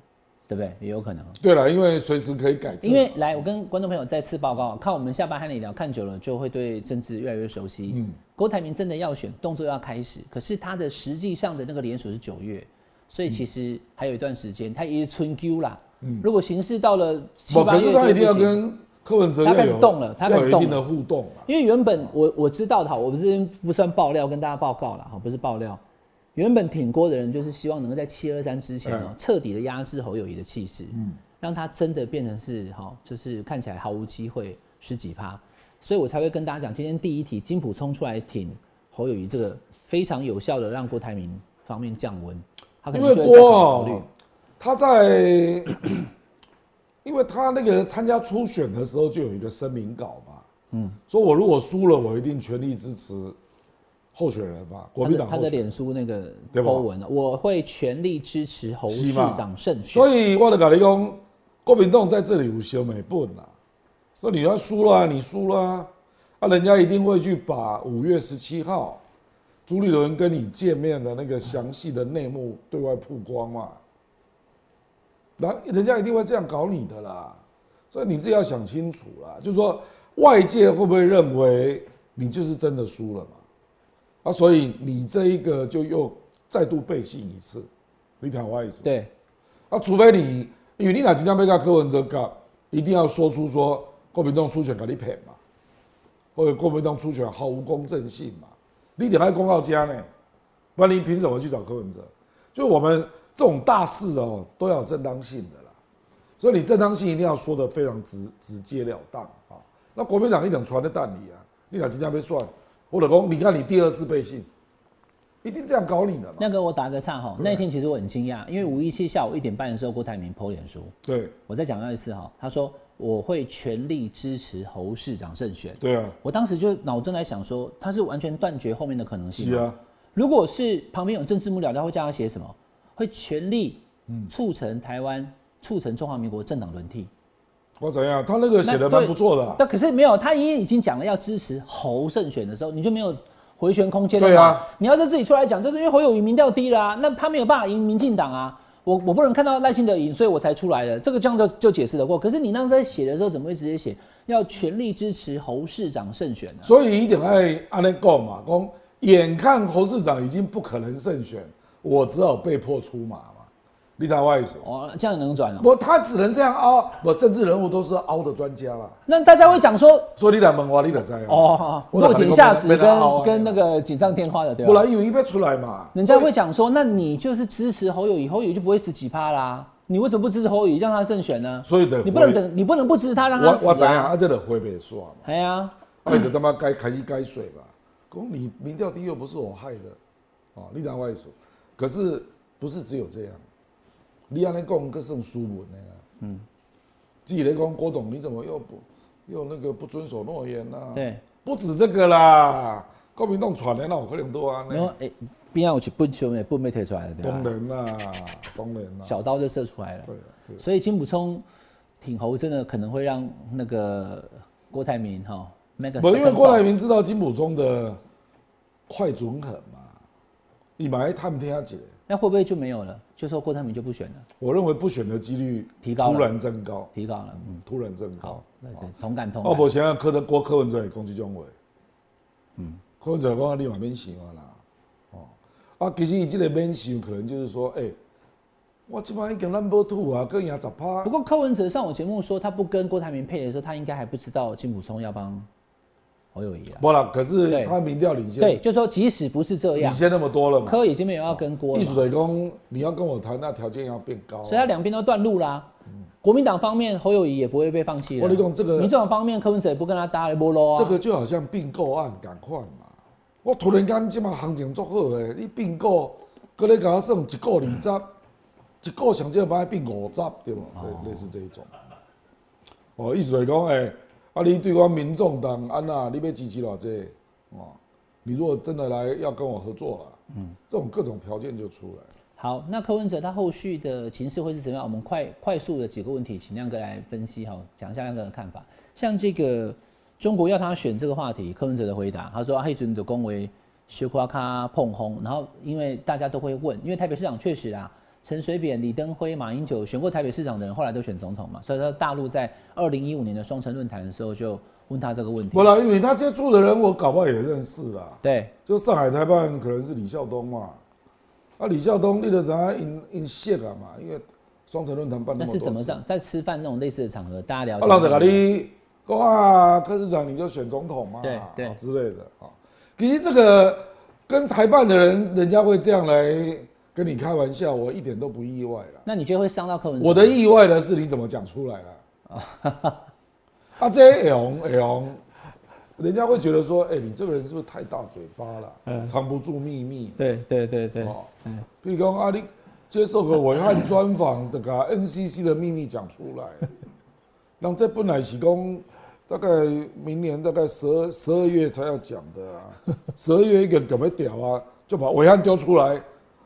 对不对？也有可能。对了，因为随时可以改正，因为来，我跟观众朋友再次报告，看我们下班和你聊，看久了就会对政治越来越熟悉。嗯郭台铭真的要选，动作要开始，可是他的实际上的那个联署是九月，所以其实还有一段时间，他也是春 Q 啦。如果形势到了七不，八月，可是他一定要跟柯文哲他开始动了他开始动了。互动啊。因为原本我我知道的哈，我不是不算爆料，跟大家报告了哈，不是爆料。原本挺郭的人就是希望能够在七二三之前哦嗯，彻底的压制侯友谊的气势，嗯。让他真的变成是哈，就是看起来毫无机会十几趴，所以我才会跟大家讲，今天第一题金普冲出来挺侯友谊，这个非常有效的让郭台铭方面降温，他可因为能就会考虑。哦，他在，因为他那个参加初选的时候就有一个声明稿嘛，嗯，说我如果输了，我一定全力支持候选人嘛，国民党。他的脸书那个对吧？po 文了，我会全力支持侯市长胜选。所以我就跟你讲，郭民党在这里有小美本啦，说你要输了啊，你输了啊，啊，人家一定会去把五月十七号朱立伦跟你见面的那个详细的内幕对外曝光嘛，然人家一定会这样搞你的啦，所以你自己要想清楚啦，就是说外界会不会认为你就是真的输了嘛？啊，所以你这一个就又再度背信一次，你听我意思？对，啊，除非你，因为你哪今天被告柯文哲告，一定要说出说郭民党初选给你骗嘛，或者郭民党初选毫无公正性嘛，你得来公告家呢，不然你凭什么去找柯文哲？就我们这种大事哦，都要有正当性的啦，所以你正当性一定要说的非常直直截了当啊。那国民党一等传的蛋里啊，你哪今天被算，我老公你看你第二次背信，一定这样搞你的嘛。那个我打个岔哈，那一天其实我很惊讶，因为五一七下午一点半的时候，郭台铭 PO 脸书，对我再讲到一次哈，他说我会全力支持侯市长胜选。对啊，我当时就脑中在想说，他是完全断绝后面的可能性。是啊，如果是旁边有政治幕僚，他会叫他写什么？会全力促成台湾、促成中华民国政党轮替。我怎样？他那个写的蛮不错的啊。但可是没有，他已已经讲了要支持侯胜选的时候，你就没有回旋空间了嘛？对啊你要是自己出来讲，就是因为侯友谊民调低了啊、那他没有办法赢民进党啊。我我不能看到赖清德赢，所以我才出来的。这个这样就就解释得过。可是你那时候在写的时候，怎么会直接写要全力支持侯市长胜选呢？所以一定爱安尼讲嘛，讲眼看侯市长已经不可能胜选，我只好被迫出马嘛。你知道我意思？哦，这样能转哦。不，他只能这样凹。不，政治人物都是凹的专家啦。那大家会讲说，所以你来问我，你就知啊。哦，落井下石跟跟那个锦上添花的，对吧？不然以为要出来嘛。人家会讲说，那你就是支持侯友谊，侯友谊就不会死几趴啦。你为什么不支持侯友谊，让他胜选呢？所以的你不能等，你不能不支持他，让他死我我怎样？啊。啊，这个回北说嘛。哎呀，哎，就他妈该开始该水吧。公你民调低又不是我害的，哦，你讲外说，可是不是只有这样，你安尼讲更胜书文的啦。嗯，自己来讲，郭董你怎么又不又那个不遵守诺言呢、啊？，对，不止这个啦，国民党传的那有可能多啊。然后哎，边上有去笨球没笨被推出来了，对当吧？然啦，当然啦。小刀就射出来了。对所以金补充挺侯真的可能会让那个郭台铭哈，那个不，因为郭台铭知道金普中的快准狠嘛，你买探听下那会不会就没有了？就说郭台铭就不选了，我认为不选的几率提高了。突然增高，提高了。嗯，突然增高。好。，对对，同感同哦，感。无想想柯德郭柯文哲也攻击中伟，嗯，柯文哲讲你嘛免想啊啦，哦，啊，其实伊这个免想可能就是说，哎、我这摆已经 number two 啊，跟人家十趴。不，过柯文哲上我节目说，他不跟郭台铭配的时候，他应该还不知道金普松要帮侯友谊啊。不啦，可是对他民调领先，对，就说即使不是这样，领先那么多了嘛，柯已经没有要跟郭了意思嘛，等于讲你要跟我谈，那条件要变高啊、所以他两边都断路啦。国民党方面，侯友谊也不会被放弃了。我跟你讲这个民众党方面，柯文哲也不跟他搭了波喽啊。这个就好像并购案赶快嘛，我突然间即马行情足好诶，你并购，搁咧甲我算一个二十，一个上少歹变五十，对无？对，类似这一种。哦，意思来讲，诶、啊，你对我民众党安娜，你要支持偌济？哦，你如果真的来要跟我合作了，嗯，这种各种条件就出来了。好，那柯文哲他后续的情势会是怎么样？我们快快速的几个问题，请亮哥来分析哈，讲一下亮哥的看法。像这个中国要他选这个话题，柯文哲的回答，他说黑准的恭维修夸卡碰轰，然后因为大家都会问，因为台北市长确实啊，陈水扁、李登辉、马英九选过台北市长的人，后来都选总统嘛，所以说大陆在二零一五年的双城论坛的时候就问他这个问题不。啦，因为他接触的人，我搞不好也认识啦。对，就上海台办可能是李孝东嘛，啊，李孝东你就知影因因谢啊嘛，因为双城论坛办那那么多次是怎么上在吃饭那种类似的场合，大家聊啊，天？人就甲你讲啊，柯市长你就选总统嘛，对对啊之类的啊。其实这个跟台办的人，人家会这样来跟你开玩笑，我一点都不意外了。那你觉得会伤到柯文哲？我的意外的是你怎么讲出来了？啊，这会红会红，人家会觉得说，哎、你这个人是不是太大嘴巴了，嗯藏不住秘密？对对对对，哦，比如讲啊，你接受个伟汉专访，的把 NCC 的秘密讲出来，那这本来是讲大概明年大概十二十二月才要讲的啊，十二月一个怎么屌啊，就把伟汉丢出来，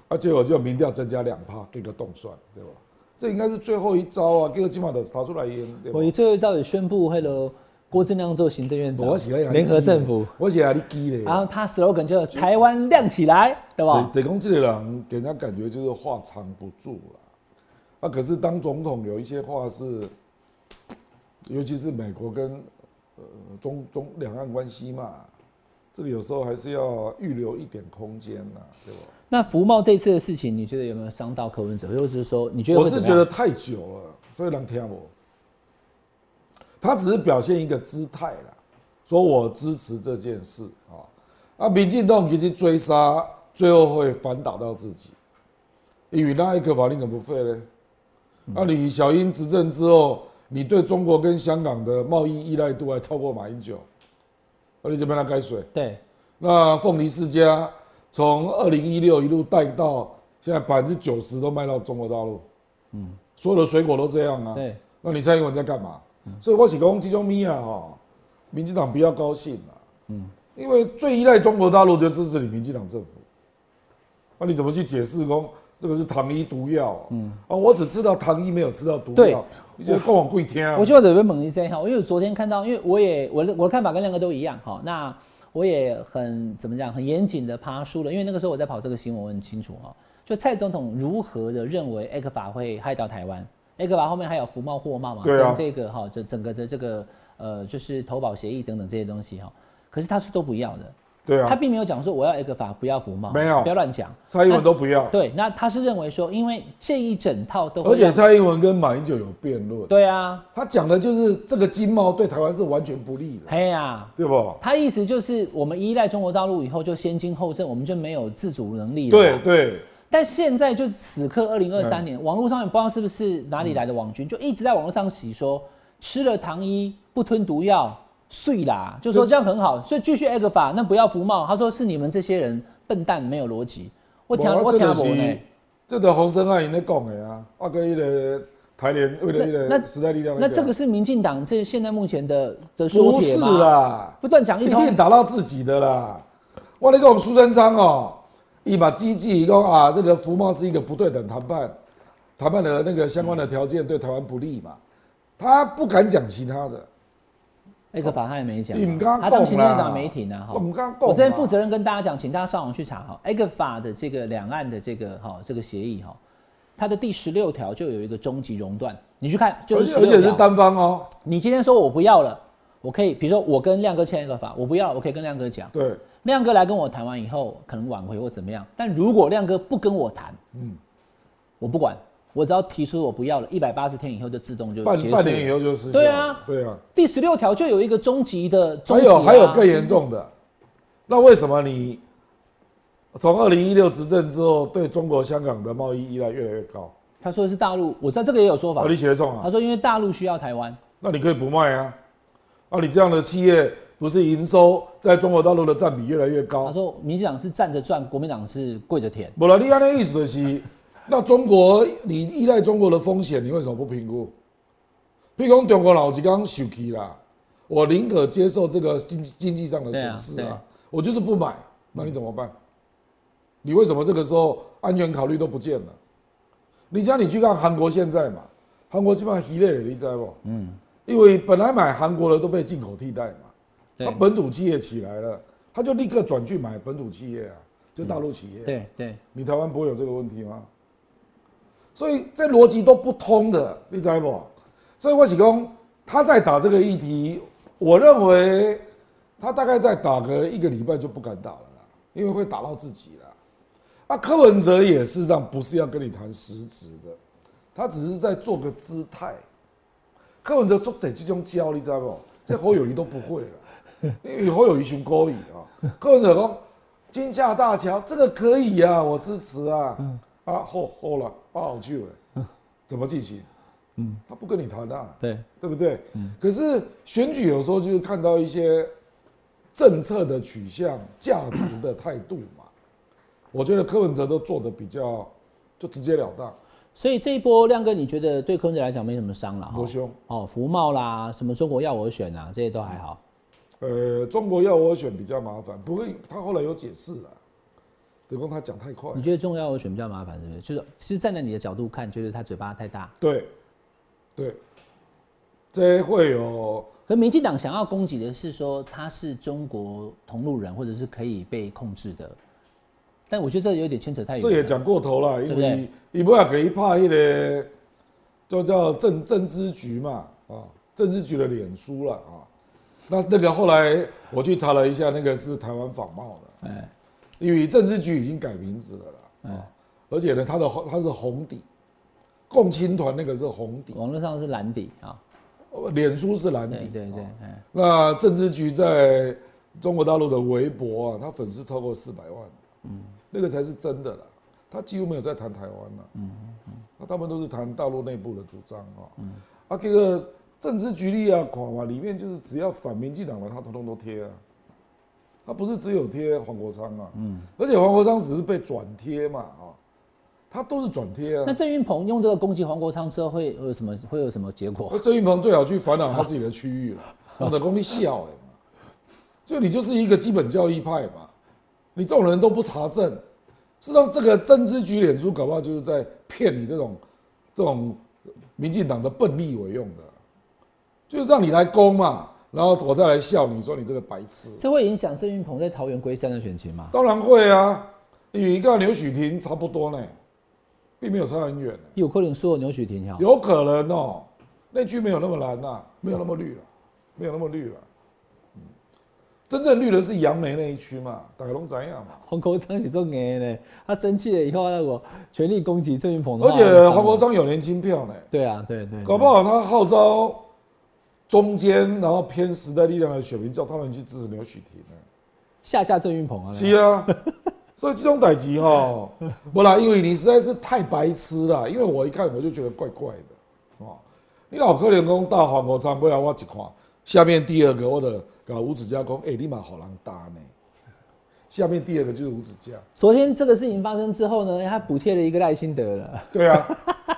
啊，结果就民调增加两趴，给个动算，对吧？这应该是最后一招啊，结果今晚的查出来烟，我？最后一招也宣布，那个郭正亮做行政院长我喜欢，联合政府，，我喜欢你记嘞。然后他 slogan 就台湾亮起来，对吧？得讲这个人给人家感觉就是话藏不住了。啊，可是当总统有一些话是，尤其是美国跟呃中中两岸关系嘛，这个有时候还是要预留一点空间呐，对吧？那福茂这次的事情，你觉得有没有伤到柯文哲，或者是说你觉得我是觉得太久了，所以人听我。他只是表现一个姿态啦，说我支持这件事啊。啊，民进党其实追杀，最后会反打到自己。因为那一个法令怎么废呢？那、你小英执政之后，你对中国跟香港的贸易依赖度还超过马英九，那你这边来改水？对。那凤梨世家从二零一六一路带到现在百分之九十都卖到中国大陆，嗯，所有的水果都这样啊。对，那你蔡英文在干嘛？所以我是讲这种米啊，哈，民进党不要高兴啊，嗯，因为最依赖中国大陆就支持你民进党政府，那你怎么去解释说这个是糖衣毒药？嗯，啊，我只吃到糖衣，没有吃到毒对。药，你觉得跟我贵天啊？我就准备猛一声哈，因为昨天看到，因为我也我的我的看法跟亮哥都一样哈，那我也很怎么讲，很严谨的爬书了，因为那个时候我在跑这个新闻，我很清楚哈，就蔡总统如何的认为 A 克法会害到台湾，A 克法后面还有福茂货贸嘛，对啊。跟这个哈，这整个的这个呃就是投保协议等等这些东西哈，可是他是都不要的，对啊，他并没有讲说我要 A 克法不要福茂，没有。不要乱讲，蔡英文都不要，对，那他是认为说，因为这一整套都会而且蔡英文跟马英九有辩论，对啊，他讲的就是这个经贸对台湾是完全不利的，嘿呀、对不？他意思就是我们依赖中国大陆以后就先经后政，我们就没有自主能力了。对。对，但现在就此刻二零二三嗯年，网络上也不知道是不是哪里来的网军，就一直在网络上洗说吃了糖衣不吞毒药睡啦，就说这样很好，所以继续 A 个法，那不要服贸。他说是你们这些人笨蛋，没有逻辑。我听我听这就是不呢。这个洪生爱因在讲的啊，啊跟一个台联为了一那个时代力量那这个是是民进党这现在目前的的说不是？啦？不断讲一通一定，打到自己的啦。我跟你讲，苏贞昌哦，一把机器讲啊，这个服贸是一个不对等谈判，谈判的那个相关的条件对台湾不利嘛，他不敢讲其他的。A 个法他也没讲他当行政院讲啦长没停啊。哈我这边负责任跟大家讲，请大家上网去查哈，A 个法的这个两岸的这个哈这个协议哈，它的第十六条就有一个终极熔断，你去看就是16条且而且是单方哦，你今天说我不要了，我可以比如说我跟亮哥签一个法，我不要，我可以跟亮哥讲，对，亮哥来跟我谈完以后，可能挽回或怎么样，但如果亮哥不跟我谈，嗯，我不管，我只要提出我不要了，一百八十天以后就自动就半半年以了。后就失效。对啊对啊。第十六条就有一个终极的终还极、啊，有还有更严重的，那为什么你从二零一六执政之后，对中国香港的贸易依赖越来越高？他说的是大陆，我知道这个也有说法哦，。你写的重啊？他说因为大陆需要台湾，那你可以不卖啊。啊，你这样的企业不是营收在中国大陆的占比越来越高他高？说民进党是站着赚，国民党是跪着舔。意思的是，那中国你依赖中国的风险，你为什么不评估？譬如讲中国老几刚受气啦，我宁可接受这个经经济上的损失啊啊，我就是不买，那你怎么办？你为什么这个时候安全考虑都不见了？你像你去看韩国现在嘛，韩国基本上稀累了，你知道不？嗯，因为本来买韩国的都被进口替代嘛，对它本土企业起来了，他就立刻转去买本土企业啊，就大陆企业。对对，你台湾不会有这个问题吗？所以这逻辑都不通的，你知道不？所以我是讲他在打这个议题，我认为他大概再打个一个礼拜就不敢打了啦，因为会打到自己啦。啊，柯文哲也事实上不是要跟你谈实质的，他只是在做个姿态。柯文哲做这这种教，你知道不？这侯友谊都不会了，因为侯友谊熊高语啊。柯文哲讲金厦大桥这个可以啊，我支持啊。啊，后后了，八好去了，怎么进行？嗯，他不跟你谈啊，对，对不对？嗯可是选举有时候就是看到一些政策的取向、价值的态度嘛。我觉得柯文哲都做的比较就直截了当，所以这一波亮哥，你觉得对柯文哲来讲没什么伤了哈？多凶。哦，福茂啦，什么中国要我选啊，这些都还好。呃，中国要我选比较麻烦，不过他后来有解释了，德公他讲太快你，觉得中国要我选比较麻烦，是不是？就是其实站在你的角度看，觉得他嘴巴太大。对，对，这会有可民进党想要攻击的是说他是中国同路人，或者是可以被控制的。但我觉得这有点牵扯太远了。这也讲过头了，因为伊不要给一怕一个，就叫政政治局嘛，啊，政治局的脸书了啊。那那个后来我去查了一下，那个是台湾仿冒的，哎，因为政治局已经改名字了啦，哎。啊，而且呢，它的它是红底，共青团那个是红底，网络上是蓝底啊，脸书是蓝底，对对对，啊哎，那政治局在中国大陆的微博啊，他粉丝超过四百万，嗯，那个才是真的啦。他几乎没有在谈台湾了，嗯嗯，那他们都是谈大陆内部的主张啊，嗯，啊，这个政治局力啊，垮嘛，里面就是只要反民进党的，他通通都贴啊，他不是只有贴黄国昌啊，嗯，而且黄国昌只是被转贴嘛，啊，他都是转贴啊。那郑云鹏用这个攻击黄国昌之后会有什么会有什么结果？那郑云鹏最好去烦恼他自己的区域了，我的功力笑哎嘛，就你就是一个基本教义派嘛，你这种人都不查证，事实上这个政治局脸书搞不好就是在骗你这种这种民进党的笨立委用的，就是让你来攻嘛。然后我再来笑你说你这个白痴，这会影响郑运鹏在桃园龟山的选情吗？当然会啊，与一个刘许婷差不多呢，并没有差很远。有可能说刘许婷哈？有可能哦，那区没有那么蓝呐，没有那么绿了，没有那么绿了。真正绿的是杨梅那一区嘛，大概拢怎样嘛？黄国昌是做硬呢，他生气了以后，那我全力攻击郑运鹏。而且黄国昌有年轻票呢。对啊，对对。搞不好他号召。中间，然后偏时代力量的选民叫他们去支持刘许婷下架郑云鹏啊？是啊，所以这种代级哈，不啦，因为你实在是太白痴了，因为我一看我就觉得怪怪的，哦，你老可怜公大黄国昌，不要我一看，下面第二个我的搞五指加工，哎，立马好难搭呢。下面第二个就是五指架。昨天这个事情发生之后呢，他补贴了一个赖清德了。对啊。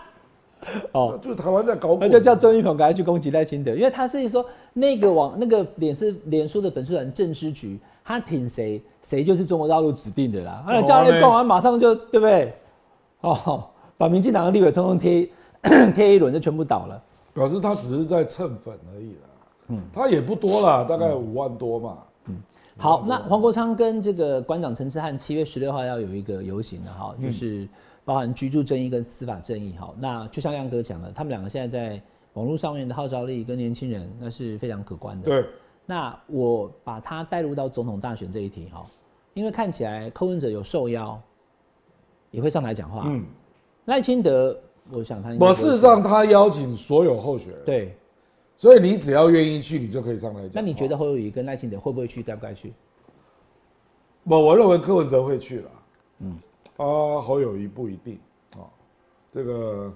哦，就台湾在搞，那就叫周玉鹏赶快去攻击赖清德，因为他是说那个网那个脸是脸书的粉丝团政治局，他挺谁谁就是中国大陆指定的啦。那叫那共完马上就对不对？哦，把民进党的立委通通贴 贴一轮就全部倒了，表示他只是在蹭粉而已啦。嗯，他也不多啦，大概五万多嘛。嗯，好，那黄国昌跟这个馆长陈志汉七月十六号要有一个游行的哈，就是。包含居住正义跟司法正义，好，那就像亮哥讲的，他们两个现在在网络上面的号召力跟年轻人，那是非常可观的。对，那我把他带入到总统大选这一题，哈，因为看起来柯文哲有受邀，也会上台讲话。嗯，赖清德，我想他，我事实上他邀请所有候选人，对，所以你只要愿意去，你就可以上来讲。那你觉得侯友谊跟赖清德会不会去，该不该去？我我认为柯文哲会去了。嗯。啊，侯友谊不一定啊，这个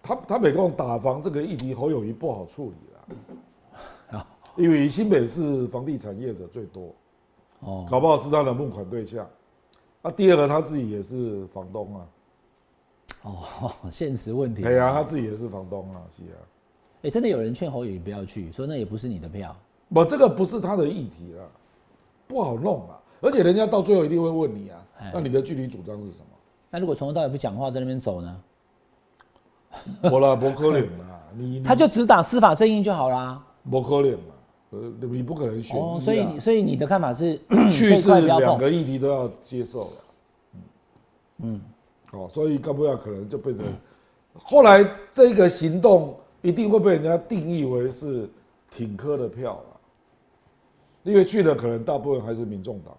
他他北共打房这个议题，侯友谊不好处理了啊，因为新北市房地产业者最多，哦，搞不好是他的募款对象。啊，第二个他自己也是房东啊，哦，现实问题。对啊，他自己也是房东啊，是啊。哎，真的有人劝侯友谊不要去，说那也不是你的票。不，这个不是他的议题了，不好弄啊。而且人家到最后一定会问你啊，那你的具体主张是什么？那如果从头到尾不讲话，在那边走呢？我啦，不可能啦，你他就只打司法正义就好啦。不可能嘛，呃，你不可能选。哦，所以所以你的看法是去是两个议题都要接受了。嗯嗯，哦，所以高不要可能就变成后来这个行动一定会被人家定义为是挺科的票了，因为去的可能大部分还是民众党。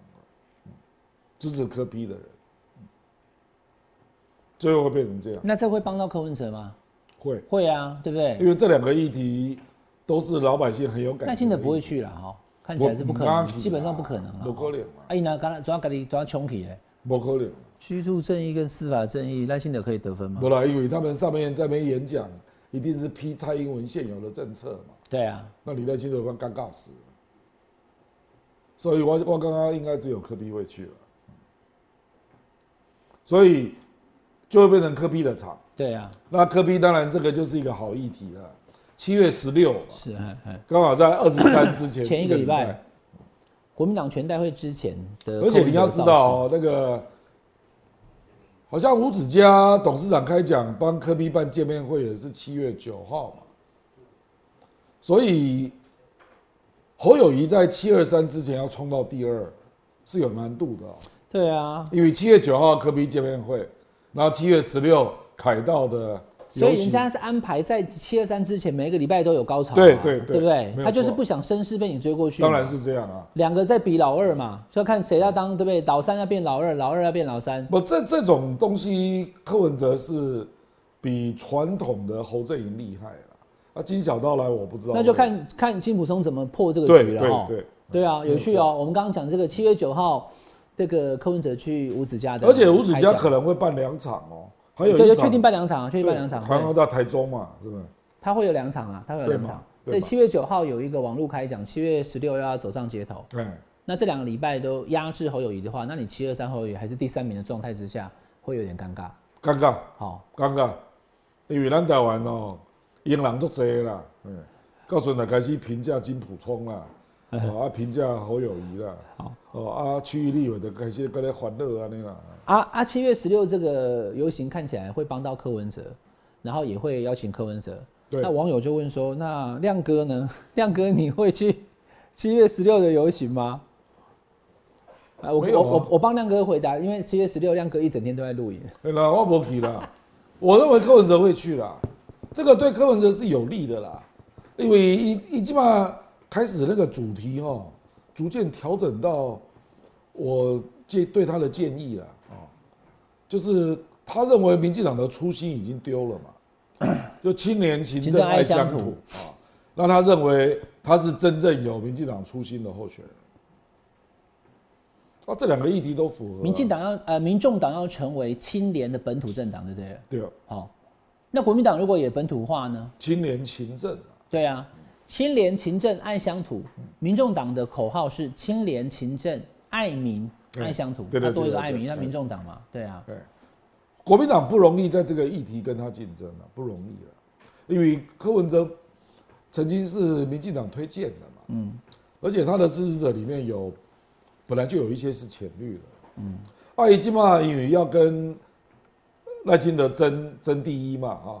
支持科批的人，最后会变成这样。那这会帮到柯文哲吗？会会啊，对不对？因为这两个议题都是老百姓很有感。耐心的不会去了哈，看起来是不可能，基本上不可能了。不可能嘛？哎，那刚才主要跟你主要穷起嘞。不可能。居住正义跟司法正义，耐心的可以得分吗？不啦，因为他们上面在那边演讲，一定是批蔡英文现有的政策嘛。对啊。那李耐心的会尴尬死。所以我我刚刚应该只有科比会去了。所以就会变成科比的场。对啊，那科比当然这个就是一个好议题了。七月十六是，刚好在二十三之前 前一个礼拜，国民党全代会之前的。而且你要知道哦，那个好像吴子嘉董事长开讲帮科比办见面会也是七月九号嘛，所以侯友谊在七二三之前要冲到第二是有难度的。对啊，因为七月九号科比见面会，然后七月十六凯道的，所以人家是安排在七月三之前，每个礼拜都有高潮，对对对，对不对？他就是不想声势被你追过去，当然是这样啊。两个在比老二嘛，就要看谁要当，对不对？老三要变老二，老二要变老三。不，这这种东西，柯文哲是比传统的侯振营厉害了。啊，金小刀来，我不知道，那就看看金普松怎么破这个局了哈。对对啊，有趣哦。我们刚刚讲这个七月九号。这个柯文哲去吴子家的，而且吴子家可能会办两场哦，还有对，确定办两场啊，确定办两场，台湾到台中嘛，是不是？他会有两场啊，他会有两场，所以七月九号有一个网络开讲，七月十六要走上街头。对，那这两个礼拜都压制侯友谊的话，那你七二三侯友谊还是第三名的状态之下，会有点尴尬。尴尬，好，尴尬，因为咱台湾哦，英人足侪啦，嗯，到阵来开始评价金普聪啦，哦啊评价侯友谊啦，好，哦啊区域立委的感谢跟来欢乐啊，那啦，啊啊，七月十六这个游行看起来会帮到柯文哲，然后也会邀请柯文哲。对那网友就问说，那亮哥呢？亮哥你会去 七月十六的游行吗？啊，我我我我帮亮哥回答，因为七月十六亮哥一整天都在录影。对啦，我无去啦，我认为柯文哲会去啦，这个对柯文哲是有利的啦，因为一一基本上开始那个主题哦，逐渐调整到我建对他的建议了哦，就是他认为民进党的初心已经丢了嘛，就青年勤政爱乡土啊，那他认为他是真正有民进党初心的候选人。啊，这两个议题都符合啊、民进党要呃，民众党要成为清廉的本土政党，对不对？对。啊，好，那国民党如果也本土化呢？清廉勤政啊。对啊，清廉勤政爱乡土，民众党的口号是清廉勤政爱民对爱乡土，对对那多一个爱民，那民众党嘛，对啊，对，国民党不容易在这个议题跟他竞争啊，不容易了，因为柯文哲曾经是民进党推荐的嘛，嗯，而且他的支持者里面有本来就有一些是浅绿的，嗯，阿姨基本上因为要跟赖清德争争第一嘛，啊，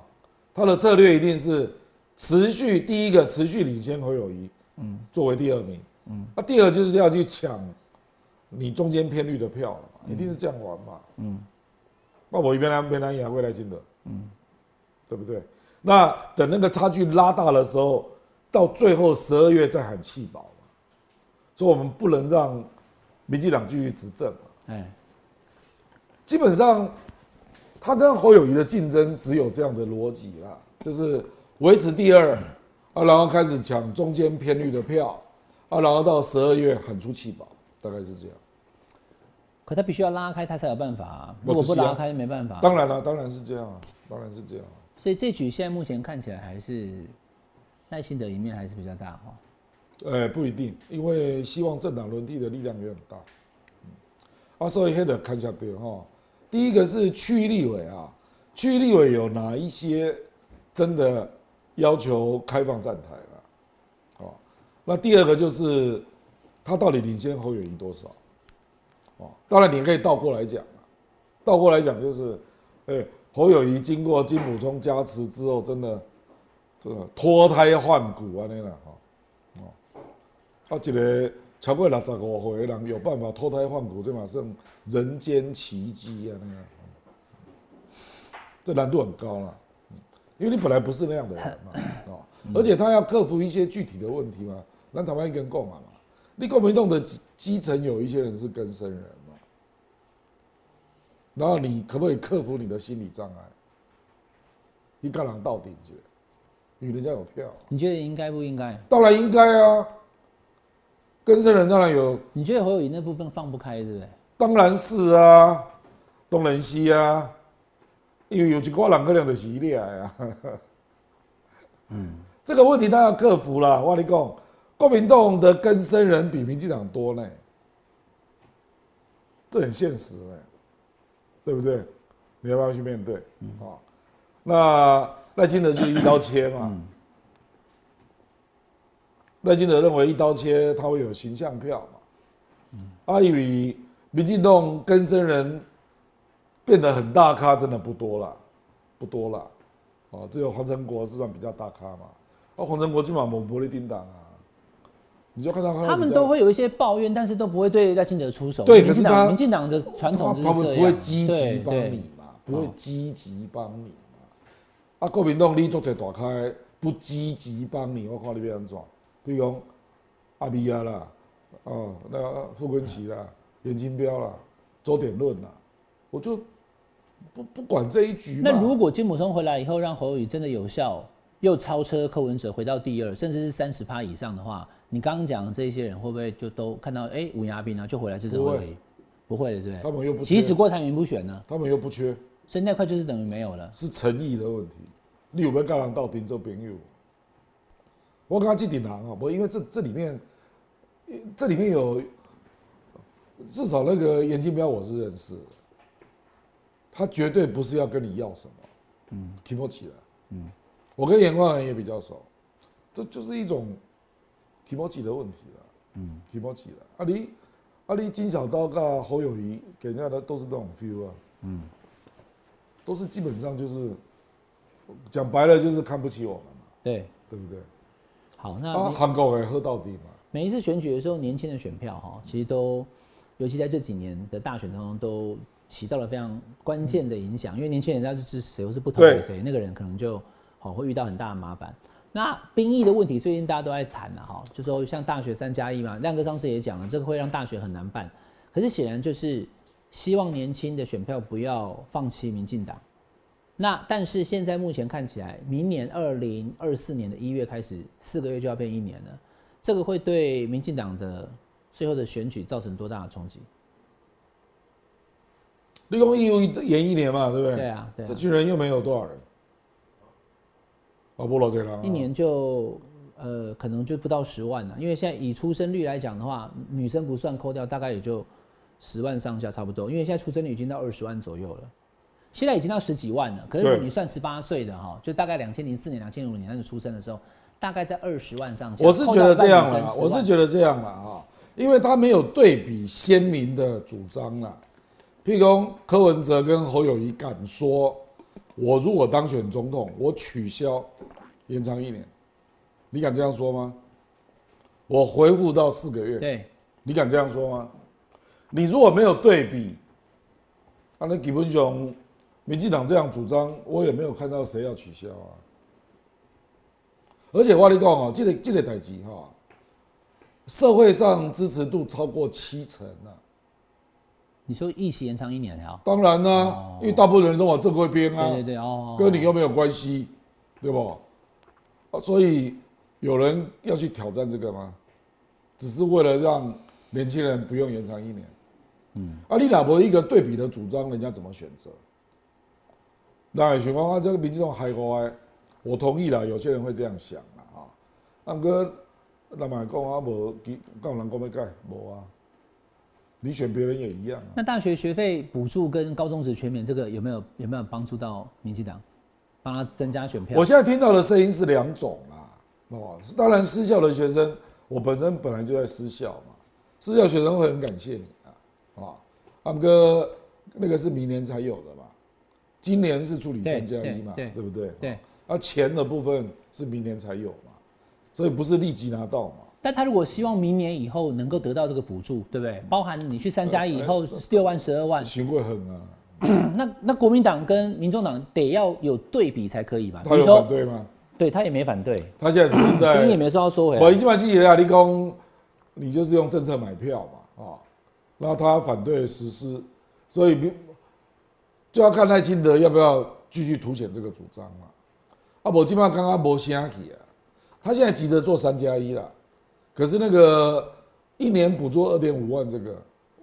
他的策略一定是持续第一个持续领先侯友谊，嗯，作为第二名，嗯，那第二就是要去抢你中间偏绿的票了嘛，一定是这样玩嘛，嗯，那我一边来边来也未来金的，嗯，对不对？那等那个差距拉大的时候，到最后十二月再喊弃保嘛，所以我们不能让民进党继续执政嘛。哎，基本上，他跟侯友谊的竞争只有这样的逻辑啦，就是维持第二啊，然后开始抢中间偏绿的票啊，然后到十二月喊出弃保，大概是这样。可他必须要拉开，他才有办法、啊，如果不拉开没办法。当然了，当然是这样啊，当然是这样啊。所以这局现在目前看起来还是耐心的一面还是比较大哈。呃，不一定，因为希望政党轮替的力量也很大。嗯啊，所以黑的看下对哈，第一个是区域立委啊，区域立委有哪一些真的要求开放站台了？哦，那第二个就是他到底领先侯友谊多少？哦，当然你可以倒过来讲，倒过来讲就是，哎、侯友谊经过金普聪加持之后，真的脱胎换骨啊那样哈。啊，一个超过六十五岁的人有办法脱胎换骨，这嘛算人间奇迹啊！那个，这难度很高了，因为你本来不是那样的人嘛，哦，而且他要克服一些具体的问题嘛。咱台湾一根共嘛嘛，你国民动的基基层有一些人是根生人嘛，然后你可不可以克服你的心理障碍？一个人到顶去，人家有票，你觉得应该不应该？当然应该啊。根生人当然有你觉得侯友谊那部分放不开，是不对？当然是啊，东人西啊，因为有一个人可能就是伊俩呀。嗯，这个问题他要克服了。我跟你讲，国民党的根生人比民进党多呢，这很现实呢，对不对？你要不要去面对？啊、那赖清德就一刀切嘛。赖清德认为一刀切他会有形象票嘛。啊以为民进党根生人变得很大咖，真的不多了，不多了。哦，只有黄成国是算比较大咖嘛。啊，黄成国基本上某玻璃叮当啊，你就看到他们都会有一些抱怨，但是都不会对赖清德出手。对民进可是他党民进党的传统就是他们，不会积极帮你嘛，不会积极帮你嘛。啊，国民党你做者大开不积极帮你，我看你要安怎？比如讲阿比亚啦，哦，那个傅昆奇啦，严金彪啦，周点论啦，我就不不管这一局。那如果金普松回来以后，让侯友谊真的有效，又超车柯文哲回到第二，甚至是三十趴以上的话，你刚刚讲的这些人会不会就都看到哎吴亚斌啊就回来支持侯友谊？不会的，对不对？他们又不缺即使郭台铭不选呢，他们又不缺，所以那块就是等于没有了。是诚意的问题。你有没有跟人到顶做朋友？我跟他这点人啊，不，因为这这里面，这里面有至少那个严金彪我是认识的，他绝对不是要跟你要什么，嗯，提不起来，嗯，我跟严光人也比较熟，这就是一种提不起的问题了，嗯，提不起了。阿里阿里金小刀跟侯友谊给人家的都是这种 feel 啊，嗯，都是基本上就是讲白了就是看不起我们嘛，对，对不对？好，那啊，韩国也喝到底嘛，每一次选举的时候，年轻的选票哈，其实都，尤其在这几年的大选当中，都起到了非常关键的影响。因为年轻人他是支持谁，或是不投给谁，那个人可能就好会遇到很大的麻烦。那兵役的问题，最近大家都在谈了哈，就说像大学三加一嘛，亮哥上次也讲了，这个会让大学很难办。可是显然就是希望年轻的选票不要放弃民进党。那但是现在目前看起来，明年二零二四年的一月开始，四个月就要变一年了，这个会对民进党的最后的选举造成多大的冲击？立功义务延一年嘛，对不对？对啊，对啊这群人又没有多少人，哦，不罗这了，一年就呃可能就不到十万了，因为现在以出生率来讲的话，女生不算扣掉，大概也就十万上下差不多，因为现在出生率已经到二十万左右了。现在已经到十几万了，可是你算十八岁的哈，就大概两千零四年、两千零五年那时出生的时候，大概在二十万上下。我是觉得这样了，，我是觉得这样了啊，因为他没有对比鲜明的主张啦。譬如说柯文哲跟侯友谊敢说，我如果当选总统，我取消延长一年，你敢这样说吗？我回复到四个月，对，你敢这样说吗？你如果没有对比，啊，那基本上民进党这样主张，我也没有看到谁要取消啊。而且我跟你讲哦，这个这个代志哈，社会上支持度超过七成啊。你说疫情延长一年呀？当然啦、哦因为大部分人都往正规边啊，对对对哦，跟你又没有关系，对不？啊，所以有人要去挑战这个吗？只是为了让年轻人不用延长一年。嗯，啊，你老婆一个对比的主张，人家怎么选择？那选光啊，这个民众海国哎，我同意了，有些人会这样想啊，啊，按哥，那么讲啊，无，干人讲要改，无啊，你选别人也一样啊。那大学学费补助跟高中职全免这个有没有有没有帮助到民进党，帮他增加选票？我现在听到的声音是两种啦，哦，当然私校的学生，我本身本来就在私校嘛，私校学生会很感谢你啊，啊，阿哥那个是明年才有的嘛，今年是处理对三加一嘛，对不对？对，啊，钱的部分是明年才有嘛，所以不是立即拿到嘛。但他如果希望明年以后能够得到这个补助，对不对？包含你去三加一以后六万、十二万，行会很啊，那那国民党跟民众党得要有对比才可以吧？他有反对吗？对他也没反对，他现在只是在你也没说要收回我来。一般记起来，立功，你就是用政策买票嘛，啊，那他反对实施，所以民就要看赖清德要不要继续凸显这个主张嘛。啊，我基本上刚刚没声气啊，他现在急着做三加一啦，可是那个一年补助二点五万这个，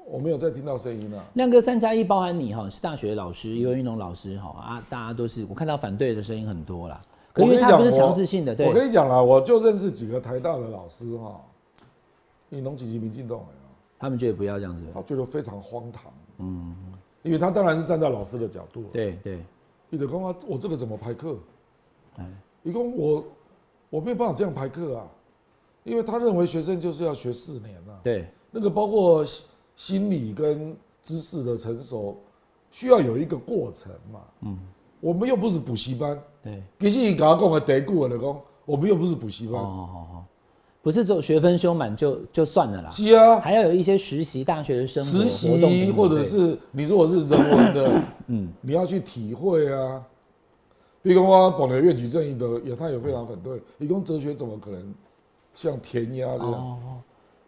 我没有再听到声音了。亮哥三加一包含你哈，是大学老师，游泳运动老师哈啊，大家都是我看到反对的声音很多啦。可我跟你讲，是因为他不是我强制性的，我跟，你讲啦，我就认识几个台大的老师哈，你农几级民进党。他们觉得不要这样子。他觉得非常荒唐。嗯，因为他当然是站在老师的角度。，对对，你的公啊，我这个怎么排课？哎一共我我没有办法这样排课啊，因为他认为学生就是要学四年啊，对。那个包括心心理跟知识的成熟，需要有一个过程嘛。嗯，我们又不是补习班，对，其实你跟我讲的第一句的讲，我们又不是补习哦班，好好好，不是只有学分修满就就算了啦，是啊，还要有一些实习大学的生活实习或者是你如果是人文的，嗯，你要去体会啊。比如说保留院举正义的，也他也非常反对。一共哲学怎么可能像填鸭这样？哦，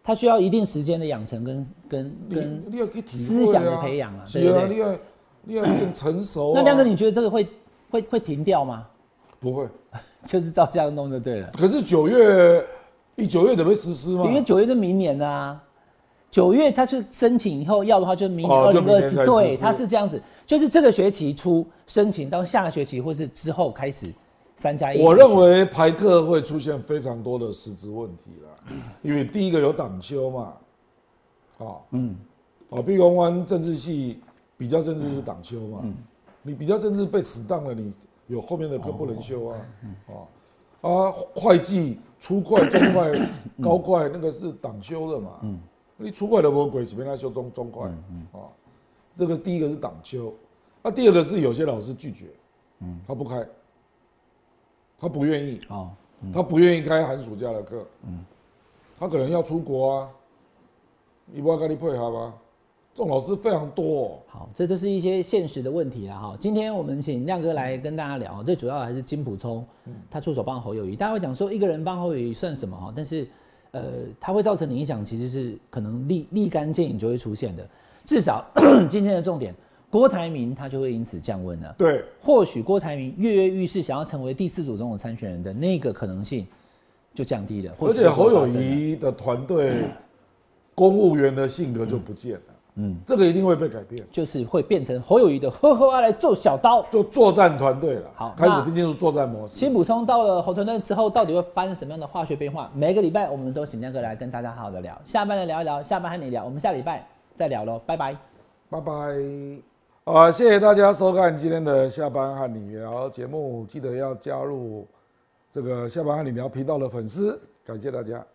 他需要一定时间的养成跟跟跟。思想的培养啊是啊，对不对你要你要变成熟、啊。那亮哥，你觉得这个会会会停掉吗？不会？就是照这样弄就对了。可是九月一九月准备实施吗？因为九月是明年的啊，九月他是申请以后要的话，就明年二零二四，对，他是这样子，就是这个学期初申请到下个学期或是之后开始三加一。我认为排课会出现非常多的实质问题啦，因为第一个有党修嘛，啊，嗯，哦，毕公湾政治系比较政治是党修嘛，你比较政治被死当了，你有后面的课不能修啊，哦，啊，会计初会、中会、高会那个是党修的嘛，嗯你初会的不鬼，随便他修中中会，啊，这个第一个是党修，那第二个是有些老师拒绝，嗯他不开，他不愿意，哦，他不愿意开寒暑假的课，嗯他可能要出国啊，你不要跟你配合吗？这种老师非常多、哦，好，这都是一些现实的问题了哈。今天我们请亮哥来跟大家聊，最主要还是金普聪，他出手帮侯友谊。大家会讲说一个人帮侯友谊算什么哈？但是呃，他会造成的影响其实是可能立立竿见影就会出现的。至少 今天的重点，郭台铭他就会因此降温了。对，或许郭台铭跃跃欲试，想要成为第四组总统参选人的那个可能性就降低了。或而且侯友发生了谊的团队公务员的性格就不见了，嗯，这个一定会被改变，就是会变成侯友谊的呵呵啊来做小刀。就作战团队了，好那开始进入作战模式。先补充到了侯团队之后，到底会发生什么样的化学变化？每个礼拜我们都请亮哥来跟大家好好的聊，下班的聊一聊，下班和你聊，我们下礼拜再聊喽，拜拜。拜拜。啊，谢谢大家收看今天的下班和你聊节目，记得要加入这个下班和你聊频道的粉丝，感谢大家。